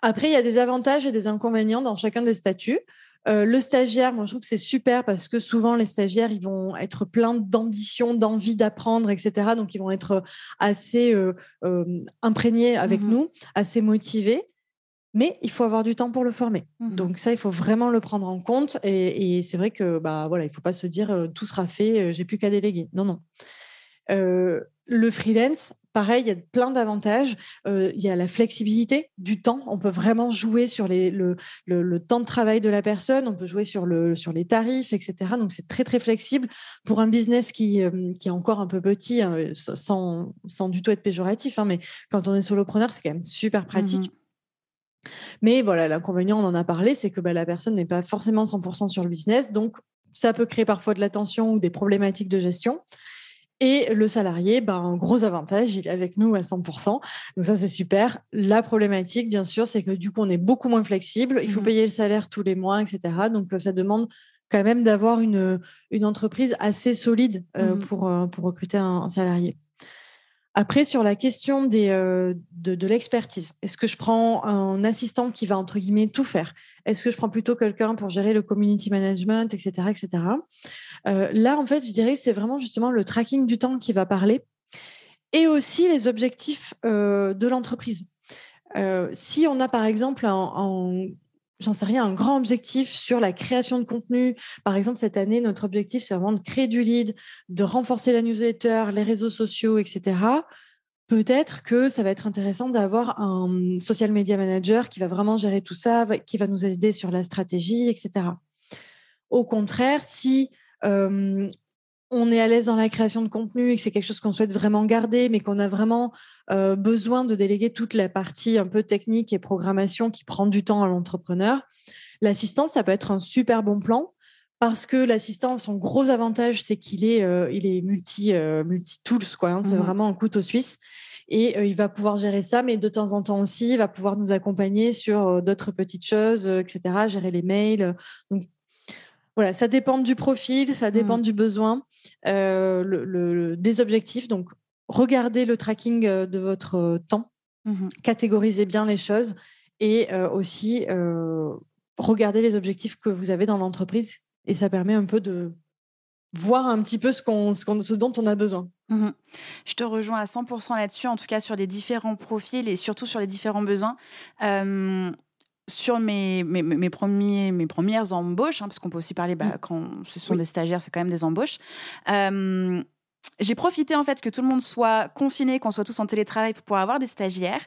après, il y a des avantages et des inconvénients dans chacun des statuts. Euh, le stagiaire, moi, je trouve que c'est super parce que souvent, les stagiaires, ils vont être pleins d'ambition, d'envie d'apprendre, etc. Donc, ils vont être assez euh, euh, imprégnés avec mmh nous, assez motivés. Mais il faut avoir du temps pour le former. Mmh Donc ça, il faut vraiment le prendre en compte. Et, c'est vrai que bah voilà, il faut pas se dire tout sera fait, j'ai plus qu'à déléguer. Non, non. Le freelance, Pareil, il y a plein d'avantages. Euh, il y a la flexibilité du temps. On peut vraiment jouer sur les, le, le, temps de travail de la personne. On peut jouer sur, le, sur les tarifs, etc. Donc, c'est très, très flexible. Pour un business qui, euh, qui est encore un peu petit, hein, sans, sans du tout être péjoratif, hein, mais quand on est solopreneur, c'est quand même super pratique. Mmh mais voilà, l'inconvénient, on en a parlé, c'est que bah, la personne n'est pas forcément 100% sur le business. Donc, ça peut créer parfois de la tension ou des problématiques de gestion. Et le salarié, ben, un gros avantage, il est avec nous à 100%. Donc ça, c'est super. La problématique, bien sûr, c'est que du coup, on est beaucoup moins flexible. Il faut mmh payer le salaire tous les mois, etc. Donc ça demande quand même d'avoir une, une entreprise assez solide euh, mmh pour, euh, pour recruter un salarié. Après, sur la question des, euh, de, l'expertise, est-ce que je prends un assistant qui va, entre guillemets, tout faire? Est-ce que je prends plutôt quelqu'un pour gérer le community management, etc. etc. Euh, là, en fait, je dirais que c'est vraiment justement le tracking du temps qui va parler et aussi les objectifs euh, de l'entreprise. si on a, par exemple, un j'en sais rien, un grand objectif sur la création de contenu. Par exemple, cette année, notre objectif, c'est vraiment de créer du lead, de renforcer la newsletter, les réseaux sociaux, etc. Peut-être que ça va être intéressant d'avoir un social media manager qui va vraiment gérer tout ça, qui va nous aider sur la stratégie, etc. Au contraire, si euh, on est à l'aise dans la création de contenu et que c'est quelque chose qu'on souhaite vraiment garder, mais qu'on a vraiment euh, besoin de déléguer toute la partie un peu technique et programmation qui prend du temps à l'entrepreneur, l'assistant, ça peut être un super bon plan parce que l'assistant, son gros avantage, c'est qu'il est, euh, il est multi, euh, multi tools, quoi. Hein. c'est mmh vraiment un couteau suisse. Et il va pouvoir gérer ça, mais de temps en temps aussi, il va pouvoir nous accompagner sur d'autres petites choses, etc., gérer les mails. Donc, voilà, ça dépend du profil, ça dépend mmh. du besoin, le, des objectifs. Donc, regardez le tracking euh, de votre euh, temps, mmh catégorisez bien les choses et euh, aussi regardez les objectifs que vous avez dans l'entreprise et ça permet un peu de voir un petit peu ce, qu'on, ce, dont on a besoin. Mmh Je te rejoins à 100% là-dessus, en tout cas sur les différents profils et surtout sur les différents besoins. Sur mes, mes, premiers, mes premières embauches, hein, parce qu'on peut aussi parler, bah, mmh. quand ce sont des stagiaires, c'est quand même des embauches j'ai profité en fait que tout le monde soit confiné, qu'on soit tous en télétravail pour pouvoir avoir des stagiaires.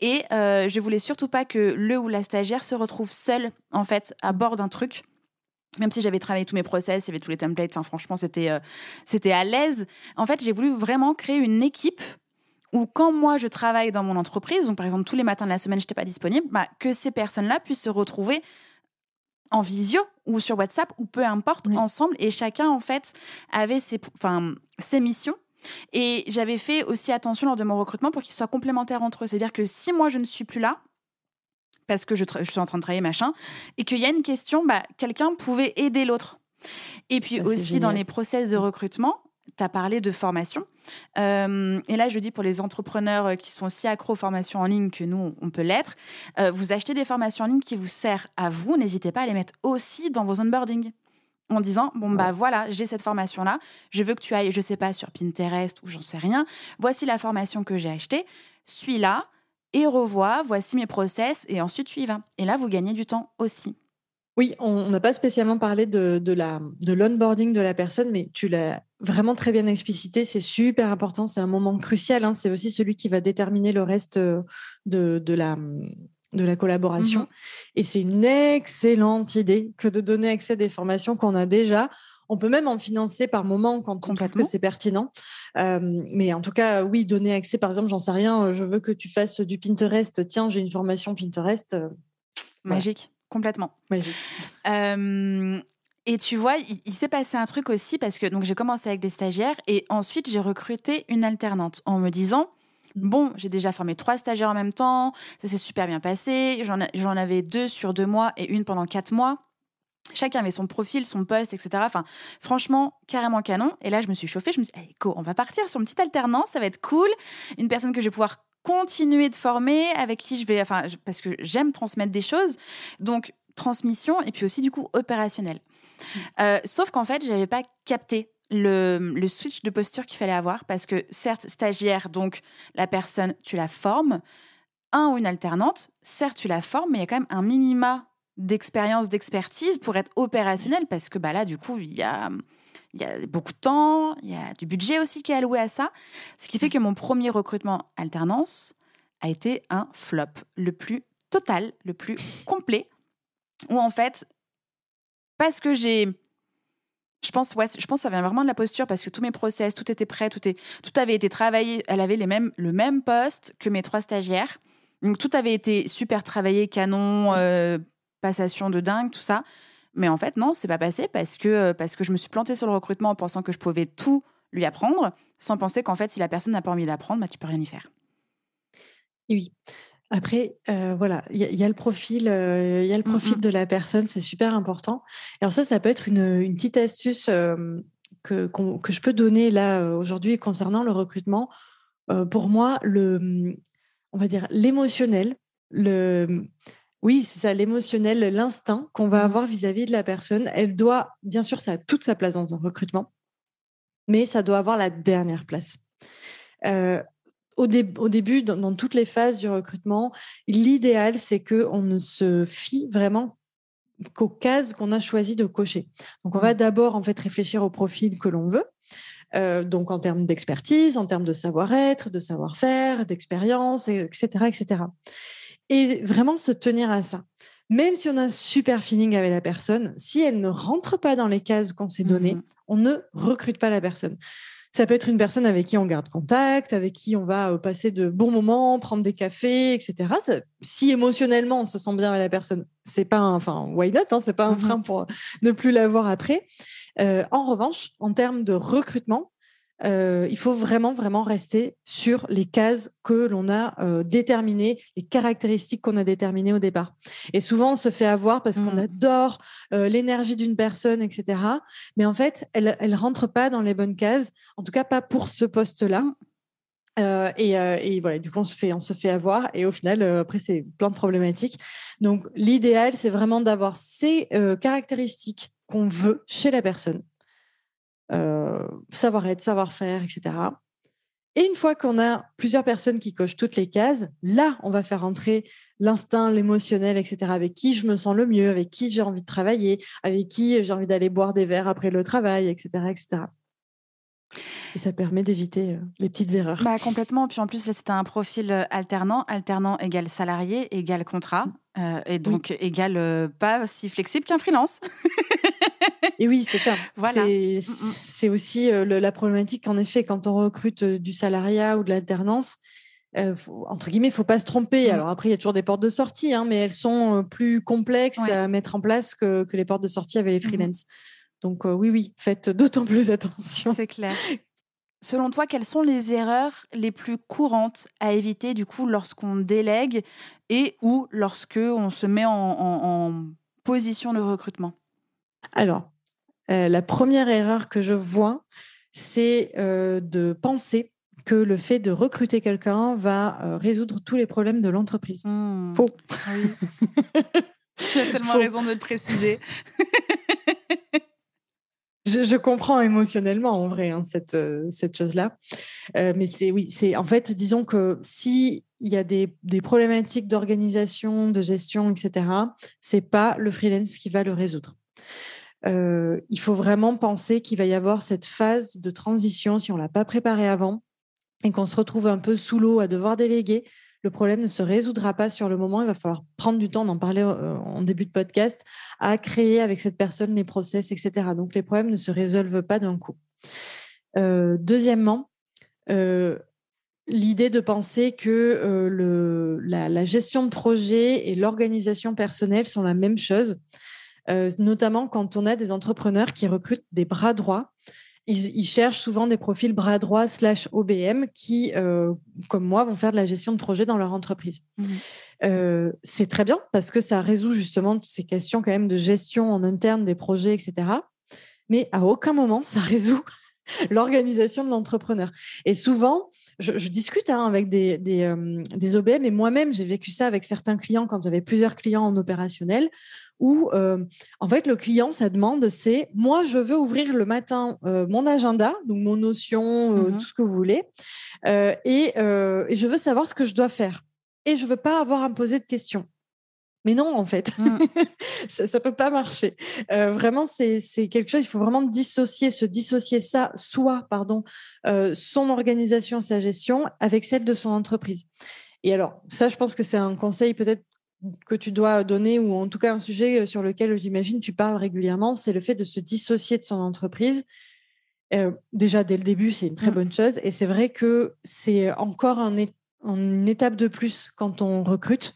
Et euh, je voulais surtout pas que le ou la stagiaire se retrouve seul en fait à bord d'un truc. Même si j'avais travaillé tous mes process, il y avait tous les templates, enfin franchement c'était euh, c'était à l'aise. En fait j'ai voulu vraiment créer une équipe où quand moi je travaille dans mon entreprise, donc par exemple tous les matins de la semaine je n'étais pas disponible, bah, que ces personnes-là puissent se retrouver en visio ou sur WhatsApp ou peu importe ensemble. Et chacun en fait avait ses, enfin, ses missions. Et j'avais fait aussi attention lors de mon recrutement pour qu'ils soient complémentaires entre eux. C'est-à-dire que si moi je ne suis plus là, parce que je, suis en train de travailler machin, et qu'il y a une question, bah, quelqu'un pouvait aider l'autre. Et puis aussi dans les process de recrutement, tu as parlé de formation. Euh, et là, je dis pour les entrepreneurs qui sont aussi accros aux formations en ligne que nous, on peut l'être, euh, vous achetez des formations en ligne qui vous servent à vous, n'hésitez pas à les mettre aussi dans vos onboarding en disant bon bah voilà j'ai cette formation là je veux que tu ailles je sais pas sur Pinterest ou j'en sais rien. Voici la formation que j'ai achetée. Suis là et revois. Voici mes process et ensuite tu y vas. Et là vous gagnez du temps aussi oui, on n'a pas spécialement parlé de, de l'onboarding de la personne, mais tu l'as vraiment très bien explicité. C'est super important. C'est un moment crucial. Hein. C'est aussi celui qui va déterminer le reste euh, de, de la, de la collaboration. Mmh Et c'est une excellente idée que de donner accès à des formations qu'on a déjà. On peut même en financer par moment quand on trouve que c'est pertinent. Euh, mais en tout cas, oui, donner accès, par exemple, j'en sais rien, je veux que tu fasses du Pinterest. Tiens, j'ai une formation Pinterest. Euh, Magique. Complètement. Magique. Euh, Et tu vois, il, s'est passé un truc aussi parce que donc j'ai commencé avec des stagiaires et ensuite j'ai recruté une alternante en me disant bon, j'ai déjà formé trois stagiaires en même temps, ça s'est super bien passé, j'en avais deux sur deux mois et une pendant quatre mois. Chacun avait son profil, son poste, etc. Enfin, franchement, carrément canon. Et là, je me suis chauffée. Je me suis dit, allez, go, on va partir sur une petite alternance. Ça va être cool. Une personne que je vais pouvoir continuer de former, avec qui je vais, enfin, parce que j'aime transmettre des choses. Donc, transmission et puis aussi, du coup, opérationnel. Mmh. Euh, sauf qu'en fait, je n'avais pas capté le, le, switch de posture qu'il fallait avoir parce que, certes, stagiaire, donc la personne, tu la formes. Un ou une alternante, certes, tu la formes, mais il y a quand même un minima d'expérience, d'expertise pour être opérationnel parce que bah là, du coup, il y a, il y a beaucoup de temps, il y a du budget aussi qui est alloué à ça. Ce qui fait que mon premier recrutement alternance a été un flop, le plus total, le plus complet, où en fait, parce que j'ai je pense, ouais, je pense que ça vient vraiment de la posture parce que tous mes process, tout était prêt, tout, est, tout avait été travaillé. Elle avait les mêmes, le même poste que mes trois stagiaires. Donc tout avait été super travaillé, canon, euh, passation de dingue, tout ça. Mais en fait, non, c'est pas passé parce que, euh, parce que je me suis plantée sur le recrutement en pensant que je pouvais tout lui apprendre, sans penser qu'en fait, si la personne n'a pas envie d'apprendre, bah, tu peux rien y faire. oui. Après, euh, voilà, il y, a le profil, euh, il y a le mmh, profil de la personne, c'est super important. Alors ça, ça peut être une, une petite astuce que, que je peux donner là aujourd'hui concernant le recrutement. pour moi, le, on va dire l'émotionnel, le, oui, c'est ça, l'émotionnel, l'instinct qu'on va mmh. avoir vis-à-vis de la personne. Elle doit, bien sûr, ça a toute sa place dans un recrutement, mais ça doit avoir la dernière place. Euh, au, début, dans, toutes les phases du recrutement, l'idéal, c'est qu'on ne se fie vraiment qu'aux cases qu'on a choisi de cocher. Donc, on va mmh. d'abord en fait réfléchir au profil que l'on veut. Euh, donc en termes d'expertise, en termes de savoir-être, de savoir-faire, d'expérience, etc., etc et vraiment se tenir à ça. Même si on a un super feeling avec la personne, si elle ne rentre pas dans les cases qu'on s'est données, mmh on ne recrute pas la personne. Ça peut être une personne avec qui on garde contact, avec qui on va euh, passer de bons moments, prendre des cafés, etc. si émotionnellement on se sent bien avec la personne, c'est pas un, enfin, why not, hein, c'est pas un mmh frein pour ne plus l'avoir après. Euh, en revanche, en termes de recrutement, euh, il faut vraiment, vraiment rester sur les cases que l'on a euh, déterminées, les caractéristiques qu'on a déterminées au départ. Et souvent, on se fait avoir parce qu'on mmh. adore euh, l'énergie d'une personne, etc. Mais en fait, elle ne rentre pas dans les bonnes cases, en tout cas pas pour ce poste-là. Mmh. et, voilà, du coup, on se fait, on se fait avoir. Et au final, après, c'est plein de problématiques. Donc, l'idéal, c'est vraiment d'avoir ces caractéristiques qu'on veut chez la personne savoir-être, savoir-faire, etc. Et une fois qu'on a plusieurs personnes qui cochent toutes les cases, là, on va faire entrer l'instinct, l'émotionnel, etc. Avec qui je me sens le mieux, avec qui j'ai envie de travailler, avec qui j'ai envie d'aller boire des verres après le travail, etc. etc. Et ça permet d'éviter euh, les petites erreurs. Bah, complètement. Puis en plus, c'était un profil euh, alternant. Alternant égale salarié, égale contrat. et donc, égale pas aussi flexible qu'un freelance. *laughs* Et oui, c'est ça. *laughs* Voilà. C'est mm, mm. aussi euh, la problématique, en effet, quand on recrute euh, du salariat ou de l'alternance, euh, entre guillemets, il faut pas se tromper. Mm. Alors après, il y a toujours des portes de sortie, hein, mais elles sont plus complexes à mettre en place que, que, les portes de sortie avec les freelance. Donc oui, oui, faites d'autant plus *laughs* attention. C'est clair. Selon toi, quelles sont les erreurs les plus courantes à éviter du coup lorsqu'on délègue et ou lorsque on se met en, en position de recrutement? Alors, euh, la première erreur que je vois, c'est euh, de penser que le fait de recruter quelqu'un va euh, résoudre tous les problèmes de l'entreprise. Mmh. Faux. *laughs* tu as tellement raison de le préciser. *laughs* je, comprends émotionnellement en vrai hein, cette, cette chose-là. mais c'est oui, c'est en fait, disons que si il y a des, des problématiques d'organisation, de gestion, etc., c'est pas le freelance qui va le résoudre. Euh, il faut vraiment penser qu'il va y avoir cette phase de transition si on ne l'a pas préparé avant et qu'on se retrouve un peu sous l'eau à devoir déléguer. Le problème ne se résoudra pas sur le moment. Il va falloir prendre du temps d'en parler euh, en début de podcast, à créer avec cette personne les process, etc. Donc les problèmes ne se résolvent pas d'un coup. Euh, deuxièmement, l'idée de penser que la, gestion de projet et l'organisation personnelle sont la même chose. Notamment quand on a des entrepreneurs qui recrutent des bras droits ils, cherchent souvent des profils bras droit slash OBM qui, euh, comme moi, vont faire de la gestion de projet dans leur entreprise. Mmh. Euh, c'est très bien parce que ça résout justement ces questions quand même de gestion en interne des projets, etc. Mais à aucun moment, ça résout *laughs* l'organisation de l'entrepreneur. Et souvent, je, discute hein, avec des, des, euh, des OBM et moi-même, j'ai vécu ça avec certains clients quand j'avais plusieurs clients en opérationnel où euh, en fait le client sa demande c'est moi je veux ouvrir le matin euh, mon agenda donc mon notion mmh tout ce que vous voulez et, et, je veux savoir ce que je dois faire. Et je veux pas avoir à me poser de questions mais non, en fait, mmh. *laughs* ça ne peut pas marcher. Euh, vraiment, c'est quelque chose, il faut vraiment dissocier, se dissocier ça, soit, pardon, euh, son organisation, sa gestion, avec celle de son entreprise. Et alors, ça, je pense que c'est un conseil peut-être que tu dois donner, ou en tout cas un sujet euh, sur lequel j'imagine tu parles régulièrement, c'est le fait de se dissocier de son entreprise. déjà, dès le début, c'est une très mmh. bonne chose. Et c'est vrai que c'est encore un, une étape de plus quand on recrute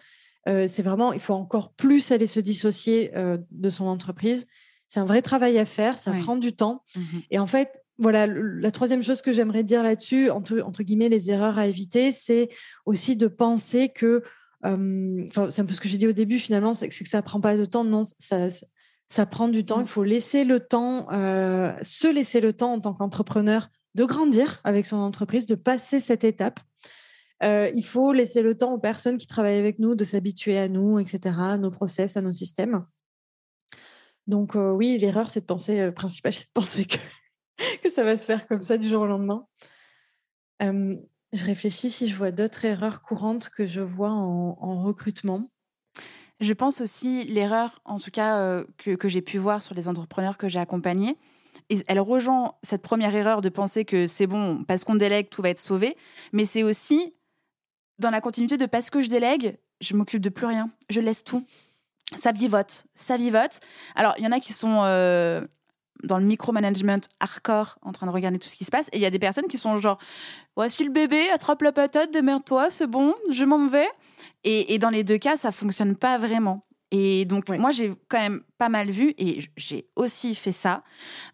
euh, c'est vraiment, il faut encore plus aller se dissocier euh, de son entreprise. C'est un vrai travail à faire, ça prend du temps. Mmh Et en fait, voilà, la troisième chose que j'aimerais dire là-dessus, entre, entre, guillemets, les erreurs à éviter, c'est aussi de penser que, euh, enfin, c'est un peu ce que j'ai dit au début finalement, c'est que, que ça prend pas de temps. Non, ça, ça prend du temps. Mmh. Il faut laisser le temps, se laisser le temps en tant qu'entrepreneur de grandir avec son entreprise, de passer cette étape. Euh, il faut laisser le temps aux personnes qui travaillent avec nous de s'habituer à nous, etc., à nos process, à nos systèmes. Donc euh, oui, l'erreur, c'est de penser, euh, principale, *laughs* c'est de penser que, ça va se faire comme ça du jour au lendemain. je réfléchis si je vois d'autres erreurs courantes que je vois en, recrutement. Je pense aussi l'erreur, en tout cas, que, que j'ai pu voir sur les entrepreneurs que j'ai accompagnés, elle rejoint cette première erreur de penser que c'est bon, parce qu'on délègue, tout va être sauvé. Mais c'est aussi dans la continuité de parce que je délègue, je m'occupe de plus rien, je laisse tout. Ça vivote, ça vivote. Alors, il y en a qui sont euh, dans le micromanagement hardcore, en train de regarder tout ce qui se passe, et il y a des personnes qui sont genre, voici le bébé, attrape la patate, démerde-toi, c'est bon, je m'en vais. Et, dans les deux cas, ça fonctionne pas vraiment. Et donc, moi, j'ai quand même pas mal vu, et j'ai aussi fait ça.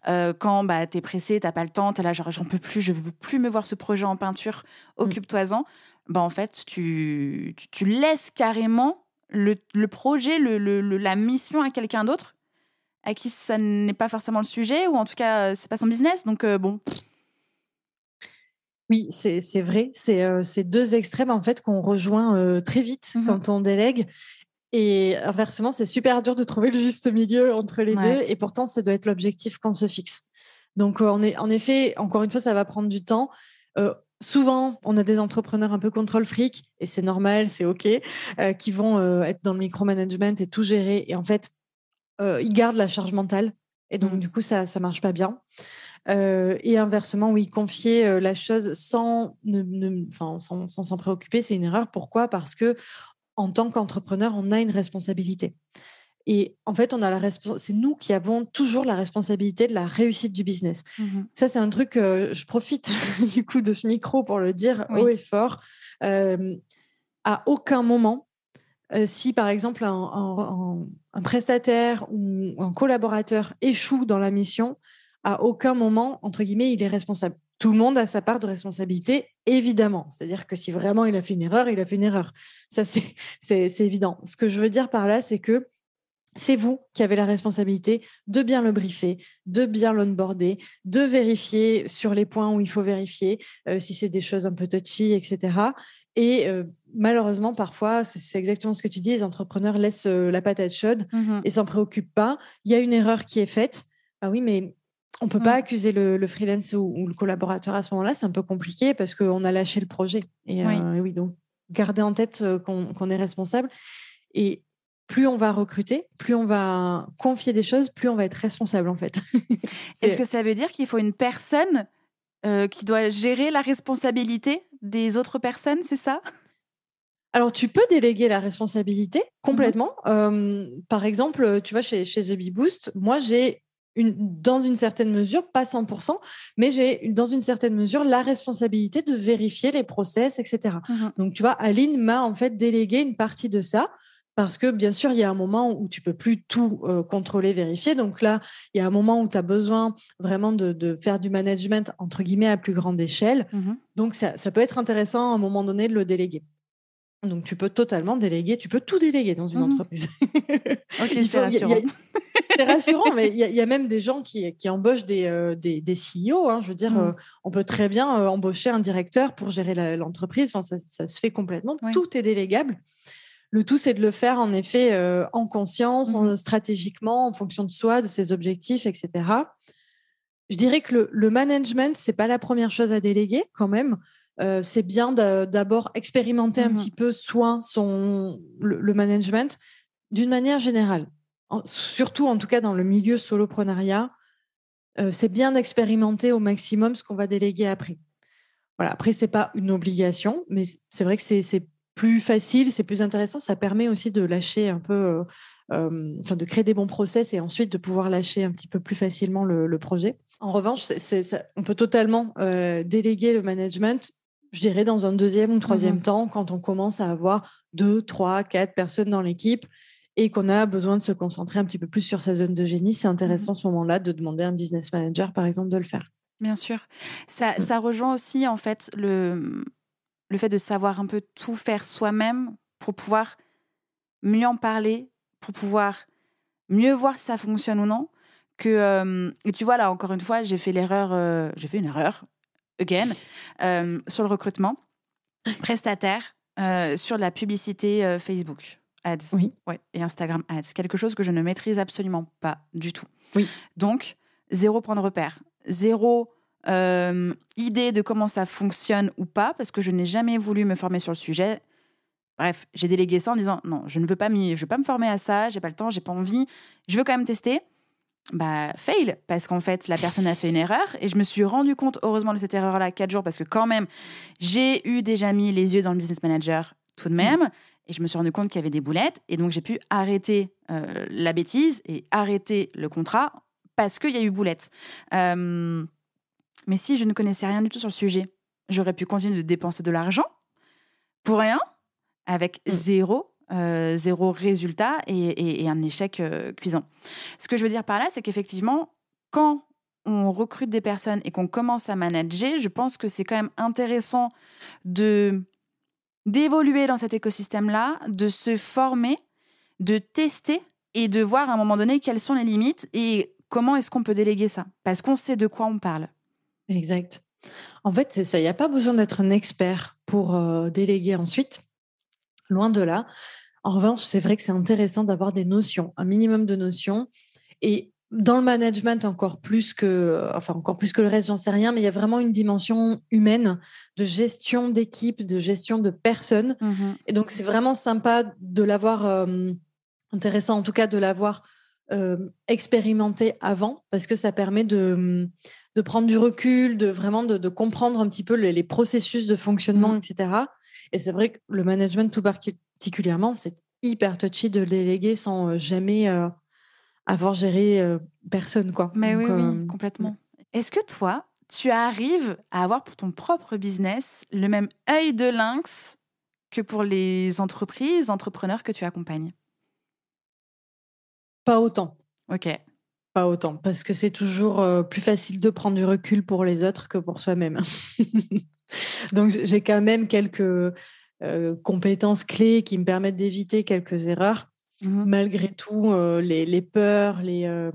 Euh, quand bah, t'es pressé, t'as pas le temps, t'es là, genre, j'en peux plus, je veux plus me voir ce projet en peinture, mm. occupe-toi-en bah en fait, tu, tu, laisses carrément le, le projet, le, le, la mission à quelqu'un d'autre, à qui ça n'est pas forcément le sujet, ou en tout cas, c'est pas son business. Donc, euh, bon. Oui, c'est vrai. C'est euh, ces deux extrêmes, en fait, qu'on rejoint euh, très vite mmh quand on délègue. Et inversement, c'est super dur de trouver le juste milieu entre les deux. Et pourtant, ça doit être l'objectif qu'on se fixe. Donc, on est, en effet, encore une fois, ça va prendre du temps souvent, on a des entrepreneurs un peu contrôle fric, et c'est normal, c'est OK, euh, qui vont euh, être dans le micromanagement et tout gérer. Et en fait, euh, ils gardent la charge mentale. Et donc, mmh. du coup, ça ne marche pas bien. et inversement, oui, confier la chose sans s'en sans, préoccuper, c'est une erreur. Pourquoi? Parce que en tant qu'entrepreneur, on a une responsabilité. Et en fait, on a la c'est nous qui avons toujours la responsabilité de la réussite du business. Mmh Ça, c'est un truc, euh, je profite *laughs* du coup de ce micro pour le dire haut et fort. à aucun moment, euh, si par exemple un, prestataire ou un collaborateur échoue dans la mission, à aucun moment, entre guillemets, il est responsable. Tout le monde a sa part de responsabilité, évidemment. C'est-à-dire que si vraiment il a fait une erreur, il a fait une erreur. Ça, c'est évident. Ce que je veux dire par là, c'est que c'est vous qui avez la responsabilité de bien le briefer, de bien l'onboarder, de vérifier sur les points où il faut vérifier, euh, si c'est des choses un peu touchy, etc. Et euh, malheureusement, parfois, c'est exactement ce que tu dis, les entrepreneurs laissent euh, la patate chaude mmh et s'en préoccupent pas. Il y a une erreur qui est faite. Ah oui, mais on peut pas mmh. accuser le, freelance ou, le collaborateur à ce moment-là. C'est un peu compliqué parce qu'on a lâché le projet. Et oui, donc gardez en tête qu'on est responsable. Et plus on va recruter, plus on va confier des choses, plus on va être responsable en fait. *laughs* Est-ce que ça veut dire qu'il faut une personne euh, qui doit gérer la responsabilité des autres personnes, c'est ça? Alors, tu peux déléguer la responsabilité complètement. Mhm. Euh, par exemple, tu vois, chez, chez The Bee Boost, moi, j'ai une, dans une certaine mesure, pas 100%, mais j'ai dans une certaine mesure la responsabilité de vérifier les process, etc. Mhm. Donc, tu vois, Aline m'a en fait délégué une partie de ça parce que bien sûr, il y a un moment où tu peux plus tout contrôler, vérifier. Donc là, il y a un moment où tu as besoin vraiment de, faire du management, entre guillemets, à plus grande échelle. Mmh Donc ça, peut être intéressant à un moment donné de le déléguer. Donc tu peux totalement déléguer, tu peux tout déléguer dans une mmh entreprise. *laughs* ok, c'est rassurant. *laughs* c'est rassurant, mais il y, a même des gens qui, embauchent des, des, CEO. Hein. je veux dire, mmh. on peut très bien embaucher un directeur pour gérer l'entreprise. Enfin, ça, ça, se fait complètement. Tout est délégable. Le tout, c'est de le faire en effet euh, en conscience, en, mmh stratégiquement, en fonction de soi, de ses objectifs, etc. Je dirais que le, management, c'est pas la première chose à déléguer quand même. Euh, c'est bien d'abord expérimenter un mmh petit peu soi, son, le, management d'une manière générale. surtout, en tout cas, dans le milieu soloprenariat, euh, c'est bien d'expérimenter au maximum ce qu'on va déléguer après. Voilà. Après, c'est pas une obligation, mais c'est vrai que c'est plus facile, c'est plus intéressant. Ça permet aussi de lâcher un peu, euh, euh, enfin de créer des bons process et ensuite de pouvoir lâcher un petit peu plus facilement le, projet. En revanche, on peut totalement euh, déléguer le management, je dirais, dans un deuxième ou troisième mmh temps, quand on commence à avoir deux, trois, quatre personnes dans l'équipe et qu'on a besoin de se concentrer un petit peu plus sur sa zone de génie. C'est mmh intéressant à ce moment-là de demander à un business manager, par exemple, de le faire. Bien sûr. Ça, mmh. ça rejoint aussi, en fait, le, le fait de savoir un peu tout faire soi-même pour pouvoir mieux en parler, pour pouvoir mieux voir si ça fonctionne ou non. Que, euh, et tu vois, là, encore une fois, j'ai fait l'erreur, euh, j'ai fait une erreur, again, euh, sur le recrutement prestataire, sur la publicité Facebook ads oui. ouais, et Instagram ads. Quelque chose que je ne maîtrise absolument pas du tout. Oui. Donc, zéro point de repère, zéro euh, idée de comment ça fonctionne ou pas, parce que je n'ai jamais voulu me former sur le sujet. Bref, j'ai délégué ça en disant non, je ne veux pas, je veux pas me former à ça, j'ai pas le temps, j'ai pas envie, je veux quand même tester. Bah, fail, parce qu'en fait, la personne a fait une erreur et je me suis rendu compte, heureusement, de cette erreur-là, quatre jours, parce que quand même, j'ai eu déjà mis les yeux dans le business manager tout de même. Et je me suis rendu compte qu'il y avait des boulettes. Et donc, j'ai pu arrêter euh, la bêtise et arrêter le contrat parce qu'il y a eu boulettes. Euh, mais si je ne connaissais rien du tout sur le sujet, j'aurais pu continuer de dépenser de l'argent pour rien, avec mm. zéro, euh, zéro résultat et, un échec euh, cuisant. Ce que je veux dire par là, c'est qu'effectivement, quand on recrute des personnes et qu'on commence à manager, je pense que c'est quand même intéressant de d'évoluer dans cet écosystème-là, de se former, de tester et de voir à un moment donné quelles sont les limites et comment est-ce qu'on peut déléguer ça. Parce qu'on sait de quoi on parle. Exact. En fait, c'est ça. Il n'y a pas besoin d'être un expert pour euh, déléguer ensuite. Loin de là. En revanche, c'est vrai que c'est intéressant d'avoir des notions, un minimum de notions. Et dans le management, encore plus que, enfin, encore plus que le reste, j'en sais rien, mais il y a vraiment une dimension humaine de gestion d'équipe, de gestion de personnes. Mmh Et donc, c'est vraiment sympa de l'avoir, euh, intéressant en tout cas de l'avoir euh, expérimenté avant, parce que ça permet de de prendre du recul, de vraiment de, comprendre un petit peu les, processus de fonctionnement, mmh. etc. Et c'est vrai que le management tout particulièrement, c'est hyper touchy de déléguer sans euh, jamais euh, avoir géré euh, personne. Quoi. Mais oui, oui, complètement. Est-ce que toi, tu arrives à avoir pour ton propre business le même œil de lynx que pour les entreprises, entrepreneurs que tu accompagnes? Pas autant. Ok autant, parce que c'est toujours euh, plus facile de prendre du recul pour les autres que pour soi-même. *laughs* Donc j'ai quand même quelques euh, compétences clés qui me permettent d'éviter quelques erreurs. Mmh Malgré tout, euh, les, peurs, les,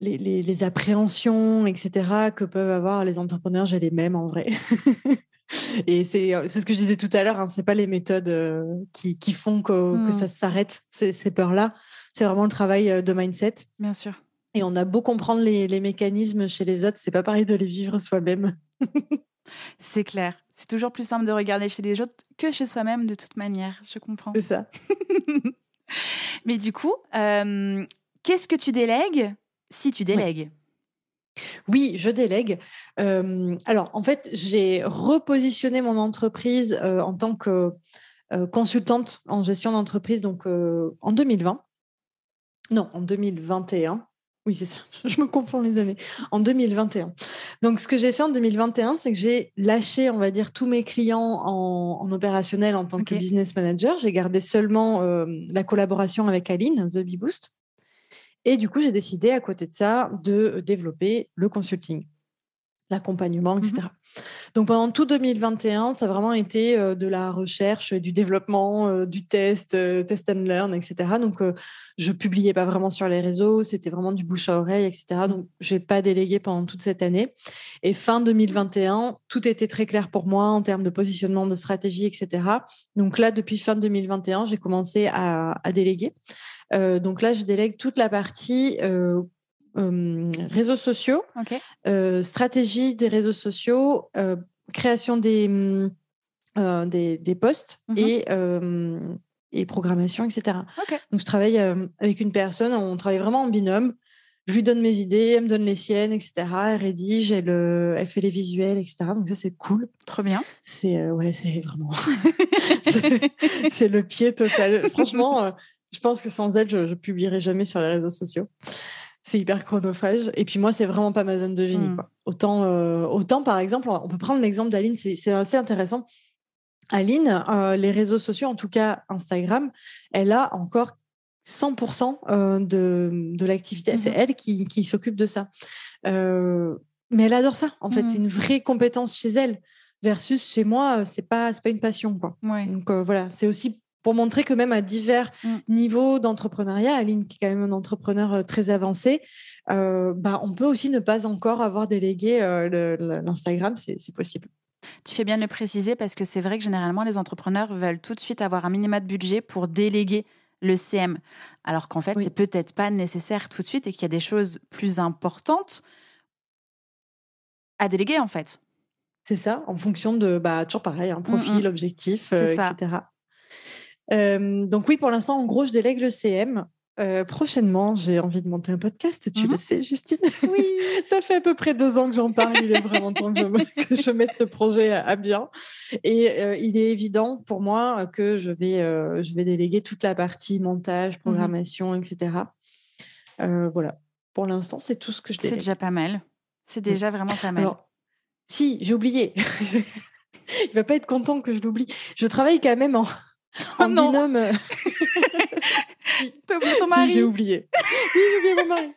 les, les, appréhensions, etc., que peuvent avoir les entrepreneurs, j'ai les mêmes en vrai. *laughs* Et c'est ce que je disais tout à l'heure, hein, c'est pas les méthodes qui, qui, font que, que mmh. ça s'arrête, ces, ces peurs-là. C'est vraiment le travail de mindset. Bien sûr. Et on a beau comprendre les, mécanismes chez les autres, c'est pas pareil de les vivre soi-même. *laughs* c'est clair. C'est toujours plus simple de regarder chez les autres que chez soi-même de toute manière. Je comprends. C'est ça. *laughs* Mais du coup, euh, qu'est-ce que tu délègues si tu délègues? Oui. je délègue. Euh, alors, en fait, j'ai repositionné mon entreprise euh, en tant que consultante en gestion d'entreprise donc en 2020. Non, en 2021 Oui, c'est ça. *laughs* Je me confonds les années. En 2021. Donc, ce que j'ai fait en 2021, c'est que j'ai lâché, on va dire, tous mes clients en, opérationnel en tant que business manager. J'ai gardé seulement euh, la collaboration avec Aline, The Bee Boost. Et du coup, j'ai décidé, à côté de ça, de développer le consulting l'accompagnement, etc. Mmh Donc pendant tout 2021, ça a vraiment été euh, de la recherche, du développement, euh, du test, euh, test and learn, etc. Donc je publiais pas vraiment sur les réseaux, c'était vraiment du bouche à oreille, etc. Donc j'ai pas délégué pendant toute cette année. Et fin 2021, tout était très clair pour moi en termes de positionnement, de stratégie, etc. Donc là, depuis fin 2021, j'ai commencé à, déléguer. donc là, je délègue toute la partie euh, réseaux sociaux, euh, stratégie des réseaux sociaux, euh, création des, des, des, posts mhm. et, et programmation, etc. Donc, je travaille avec une personne, on travaille vraiment en binôme. Je lui donne mes idées, elle me donne les siennes, etc. Elle rédige, elle, elle fait les visuels, etc. Donc ça, c'est cool. Trop bien. C'est ouais, c'est vraiment... *laughs* *laughs* c'est le pied total. Franchement, je pense que sans elle, je ne publierai jamais sur les réseaux sociaux c'est hyper chronophage. Et puis moi, c'est vraiment pas ma zone de génie. Hmm. Autant, euh, autant, par exemple, on peut prendre l'exemple d'Aline, c'est assez intéressant. Aline, euh, les réseaux sociaux, en tout cas Instagram, elle a encore 100% euh, de, de l'activité. C'est hmm. elle qui, qui s'occupe de ça. mais elle adore ça. En fait, c'est hmm. une vraie compétence chez elle. Versus chez moi, c'est pas, pas une passion. Quoi. Donc voilà, c'est aussi pour montrer que même à divers mm. niveaux d'entrepreneuriat, Aline qui est quand même un entrepreneur euh, très avancé, euh, bah, on peut aussi ne pas encore avoir délégué euh, l'Instagram, c'est possible. Tu fais bien de le préciser parce que c'est vrai que généralement les entrepreneurs veulent tout de suite avoir un minima de budget pour déléguer le CM, alors qu'en fait c'est peut-être pas nécessaire tout de suite et qu'il y a des choses plus importantes à déléguer en fait. C'est ça, en fonction de bah, toujours pareil, hein, profil, mm, mm. objectif, etc. Euh, donc oui, pour l'instant, en gros, je délègue le CM. Euh, prochainement, j'ai envie de monter un podcast, tu le mhm. sais, Justine. Oui. *laughs* Ça fait à peu près deux ans que j'en parle. Il est vraiment temps que je, mette ce projet à, bien. Et euh, il est évident pour moi que je vais, je vais déléguer toute la partie montage, mhm. programmation, etc. voilà. Pour l'instant, c'est tout ce que je délègue. C'est déjà pas mal. C'est déjà vraiment pas mal. si, j'ai oublié. *laughs* il va pas être content que je l'oublie. Je travaille quand même en en non. binôme. *laughs* T'as oublié ton mari J'ai oublié. Oui, j'ai oublié mon mari.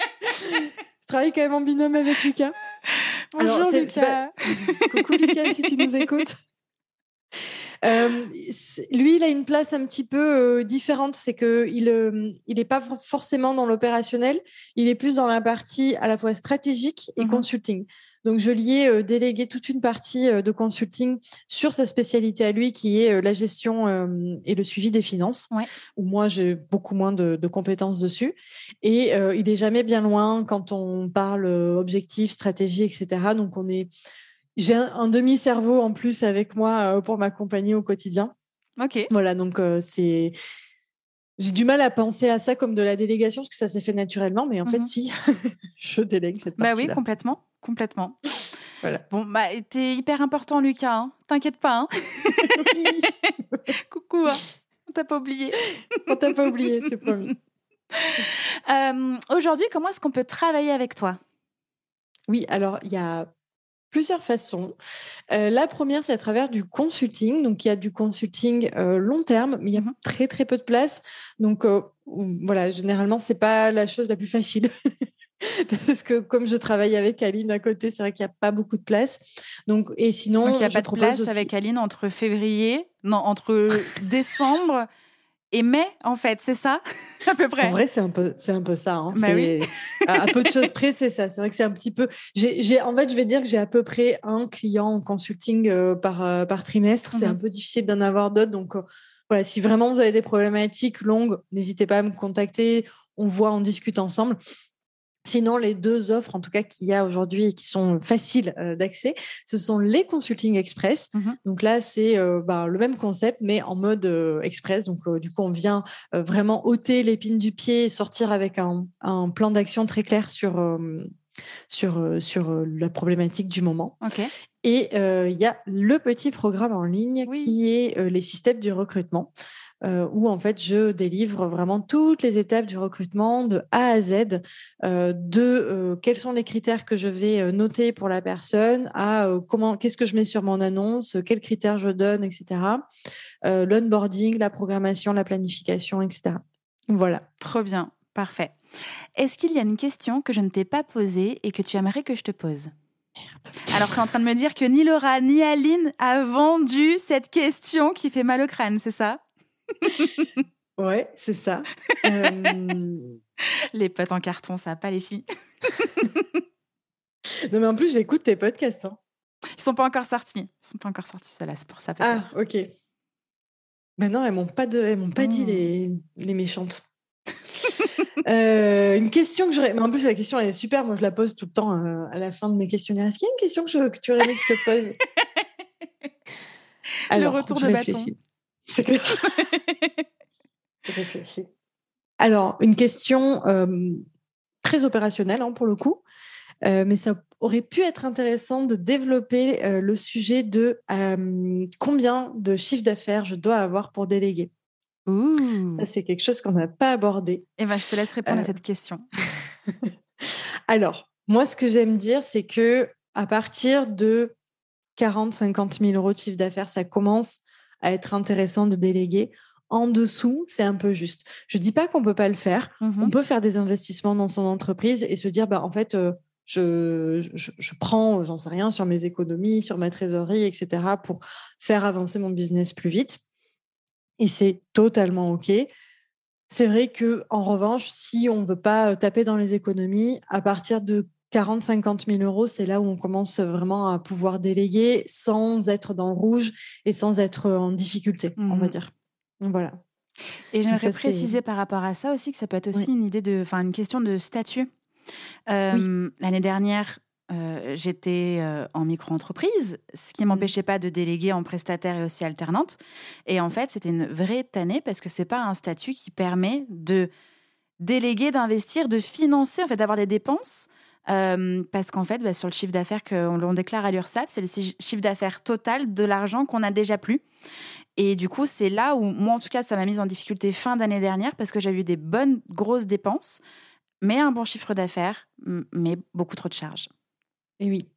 Je travaille quand même en binôme avec Lucas. Bonjour Lucas. *laughs* Coucou Lucas, si tu nous écoutes. Euh, lui, il a une place un petit peu euh, différente, c'est que il euh, il n'est pas forcément dans l'opérationnel, il est plus dans la partie à la fois stratégique et mmh consulting. Donc, je lui ai délégué toute une partie de consulting sur sa spécialité à lui, qui est la gestion et le suivi des finances, où moi j'ai beaucoup moins de, de, compétences dessus. Et il est jamais bien loin quand on parle objectif, stratégie, etc. Donc, on est j'ai un, demi-cerveau en plus avec moi euh, pour m'accompagner au quotidien. Ok. Voilà, donc euh, c'est. J'ai du mal à penser à ça comme de la délégation parce que ça s'est fait naturellement, mais en fait, mhm. si, *laughs* je délègue cette partie. Bah oui, complètement, complètement. Voilà. Bon, bah, t'es hyper important, Lucas. Hein. T'inquiète pas. Hein. *laughs* Coucou. Hein. On t'a pas oublié. On t'a pas oublié, c'est promis. *laughs* Euh, aujourd'hui, comment est-ce qu'on peut travailler avec toi? Oui, alors il y a plusieurs façons. Euh, la première, c'est à travers du consulting. Donc, il y a du consulting euh, long terme, mais il y a mmh très, très peu de place. Donc, euh, voilà, généralement, c'est pas la chose la plus facile. *laughs* Parce que comme je travaille avec Aline à côté, c'est vrai qu'il n'y a pas beaucoup de place. Donc, et sinon, il n'y a pas de place avec Aline entre février, non, entre décembre et mai, en fait, c'est ça, *laughs* à peu près. En vrai, c'est un peu, c'est un peu ça. Hein. Bah *laughs* à, peu de choses près, c'est ça. C'est vrai que c'est un petit peu. J'ai, en fait, je vais dire que j'ai à peu près un client en consulting euh, par, euh, par trimestre. C'est mhm. un peu difficile d'en avoir d'autres. Donc, euh, voilà, si vraiment vous avez des problématiques longues, n'hésitez pas à me contacter. On voit, on discute ensemble. Sinon, les deux offres, en tout cas, qu'il y a aujourd'hui et qui sont faciles euh, d'accès, ce sont les Consulting Express. Mmh donc là, c'est euh, bah, le même concept, mais en mode euh, express. Donc, du coup, on vient vraiment ôter l'épine du pied et sortir avec un, plan d'action très clair sur, sur, sur la problématique du moment. Et il y a le petit programme en ligne qui est les systèmes du recrutement. Où en fait je délivre vraiment toutes les étapes du recrutement de A à Z, de quels sont les critères que je vais noter pour la personne, à comment, qu'est-ce que je mets sur mon annonce, quels critères je donne, etc. L'onboarding, la programmation, la planification, etc. Voilà. Trop bien, parfait. Est-ce qu'il y a une question que je ne t'ai pas posée et que tu aimerais que je te pose? Alors, tu es en train de me dire que ni Laura ni Aline a vendu cette question qui fait mal au crâne, c'est ça? *laughs* Ouais, c'est ça. Euh, les potes en carton, ça, pas les filles. *laughs* non, mais en plus, j'écoute tes podcasts. Hein. Ils sont pas encore sortis. Ils sont pas encore sortis, cela, c'est pour ça Ah, ok. Maintenant, elles m'ont pas, de... m'ont pas dit oh. les, les méchantes. *laughs* Euh, une question que j'aurais. Mais en plus, la question, elle est super. Moi, je la pose tout le temps euh, à la fin de mes questionnaires. Est-ce qu'il y a une question que, tu aurais aimé que je te pose? Alors, Le retour de bâton. C'est clair. *laughs* je réfléchis. Alors, une question euh, très opérationnelle hein, pour le coup. mais ça aurait pu être intéressant de développer le sujet de combien de chiffre d'affaires je dois avoir pour déléguer. C'est quelque chose qu'on n'a pas abordé. Eh ben, je te laisse répondre à euh. cette question. *laughs* Alors, moi, ce que j'aime dire, c'est que à partir de 40, 50 000 euros de chiffre d'affaires, ça commence à être intéressant de déléguer. En dessous, c'est un peu juste. Je dis pas qu'on peut pas le faire. Mmh On peut faire des investissements dans son entreprise et se dire, bah, en fait, euh, je, je, je, prends, j'en sais rien, sur mes économies, sur ma trésorerie, etc., pour faire avancer mon business plus vite et c'est totalement OK. C'est vrai que en revanche, si on ne veut pas taper dans les économies, à partir de 40-50 000 euros, c'est là où on commence vraiment à pouvoir déléguer sans être dans le rouge et sans être en difficulté, on va mmh dire. Voilà. Et j'aimerais préciser par rapport à ça aussi que ça peut être aussi une idée de, enfin, une question de statut. L'année dernière, euh, j'étais euh, en micro-entreprise, ce qui ne mmh. m'empêchait pas de déléguer en prestataire et aussi alternante. Et en fait, c'était une vraie tannée parce que c'est pas un statut qui permet de déléguer, d'investir, de financer, en fait, d'avoir des dépenses. Euh, parce qu'en fait, bah, sur le chiffre d'affaires qu'on déclare à l'URSSAF, c'est le chiffre d'affaires total de l'argent qu'on a déjà plus. Et du coup, c'est là où, moi en tout cas, ça m'a mise en difficulté fin d'année dernière parce que j'ai eu des bonnes grosses dépenses, mais un bon chiffre d'affaires, mais beaucoup trop de charges. Et oui,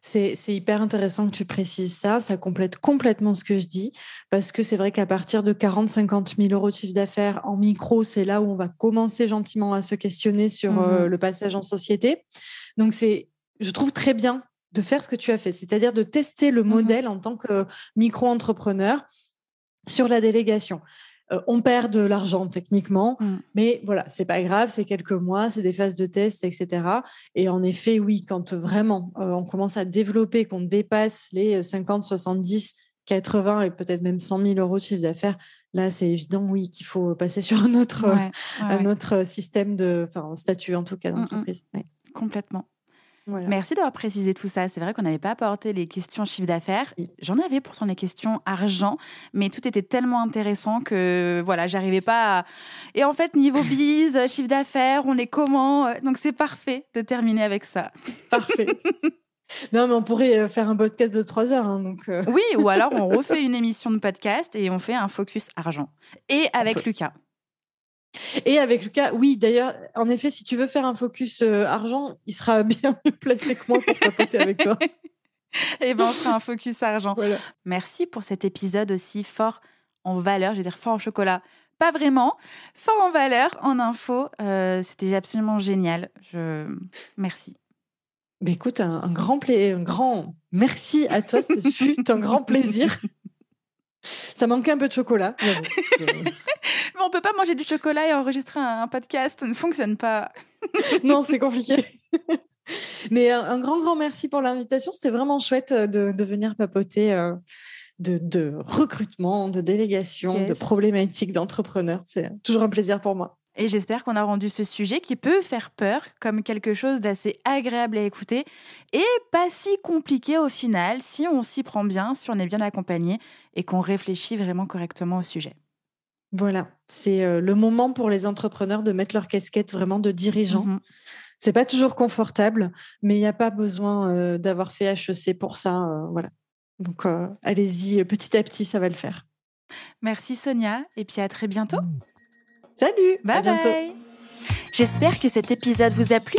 c'est hyper intéressant que tu précises ça. Ça complète complètement ce que je dis, parce que c'est vrai qu'à partir de 40-50 000 euros de chiffre d'affaires en micro, c'est là où on va commencer gentiment à se questionner sur euh, mmh le passage en société. Donc, c'est, je trouve très bien de faire ce que tu as fait, c'est-à-dire de tester le mmh modèle en tant que micro-entrepreneur sur la délégation. Euh, on perd de l'argent techniquement, mm. mais voilà, c'est pas grave, c'est quelques mois, c'est des phases de test, etc. Et en effet, oui, quand vraiment euh, on commence à développer, qu'on dépasse les 50, 70, 80 et peut-être même 100 000 euros de chiffre d'affaires, là, c'est évident, oui, qu'il faut passer *laughs* sur un autre, un autre système de, enfin, statut en tout cas mm, mm. d'entreprise. Merci d'avoir précisé tout ça. C'est vrai qu'on n'avait pas apporté les questions chiffre d'affaires. J'en avais pourtant les questions argent, mais tout était tellement intéressant que voilà, j'arrivais pas à... Et en fait, niveau bise, chiffre d'affaires, on est comment Donc c'est parfait de terminer avec ça. Parfait. *laughs* Non, mais on pourrait euh, faire un podcast de trois heures. Hein, donc euh. Oui, ou alors on refait une émission de podcast et on fait un focus argent. Et avec Lucas. Et avec Lucas, oui, d'ailleurs, en effet, si tu veux faire un focus euh, argent, il sera *laughs* bien mieux placé que moi pour papoter avec toi. Et *laughs* eh ben, on fera un focus argent. Merci pour cet épisode aussi fort en valeur, je veux dire fort en chocolat. Pas vraiment, fort en valeur, en info. Euh, c'était absolument génial. Je... Merci. Mais écoute, un, grand un grand merci à toi. Ce *laughs* fut un grand plaisir. Ça manquait un peu de chocolat. On peut pas manger du chocolat et enregistrer un, podcast, ça ne fonctionne pas. *laughs* non, c'est compliqué. *laughs* Mais un, grand, grand merci pour l'invitation. C'était vraiment chouette euh, de, venir papoter euh, de, recrutement, de délégation, de problématiques d'entrepreneurs. C'est toujours un plaisir pour moi. Et j'espère qu'on a rendu ce sujet qui peut faire peur comme quelque chose d'assez agréable à écouter et pas si compliqué au final si on s'y prend bien, si on est bien accompagné et qu'on réfléchit vraiment correctement au sujet. Voilà, c'est euh, le moment pour les entrepreneurs de mettre leur casquette vraiment de dirigeant. Mhm. C'est pas toujours confortable, mais il n'y a pas besoin d'avoir fait HEC pour ça. voilà. Donc, allez-y, petit à petit, ça va le faire. Merci Sonia, et puis à très bientôt. Salut, bye à bientôt. bye. J'espère que cet épisode vous a plu.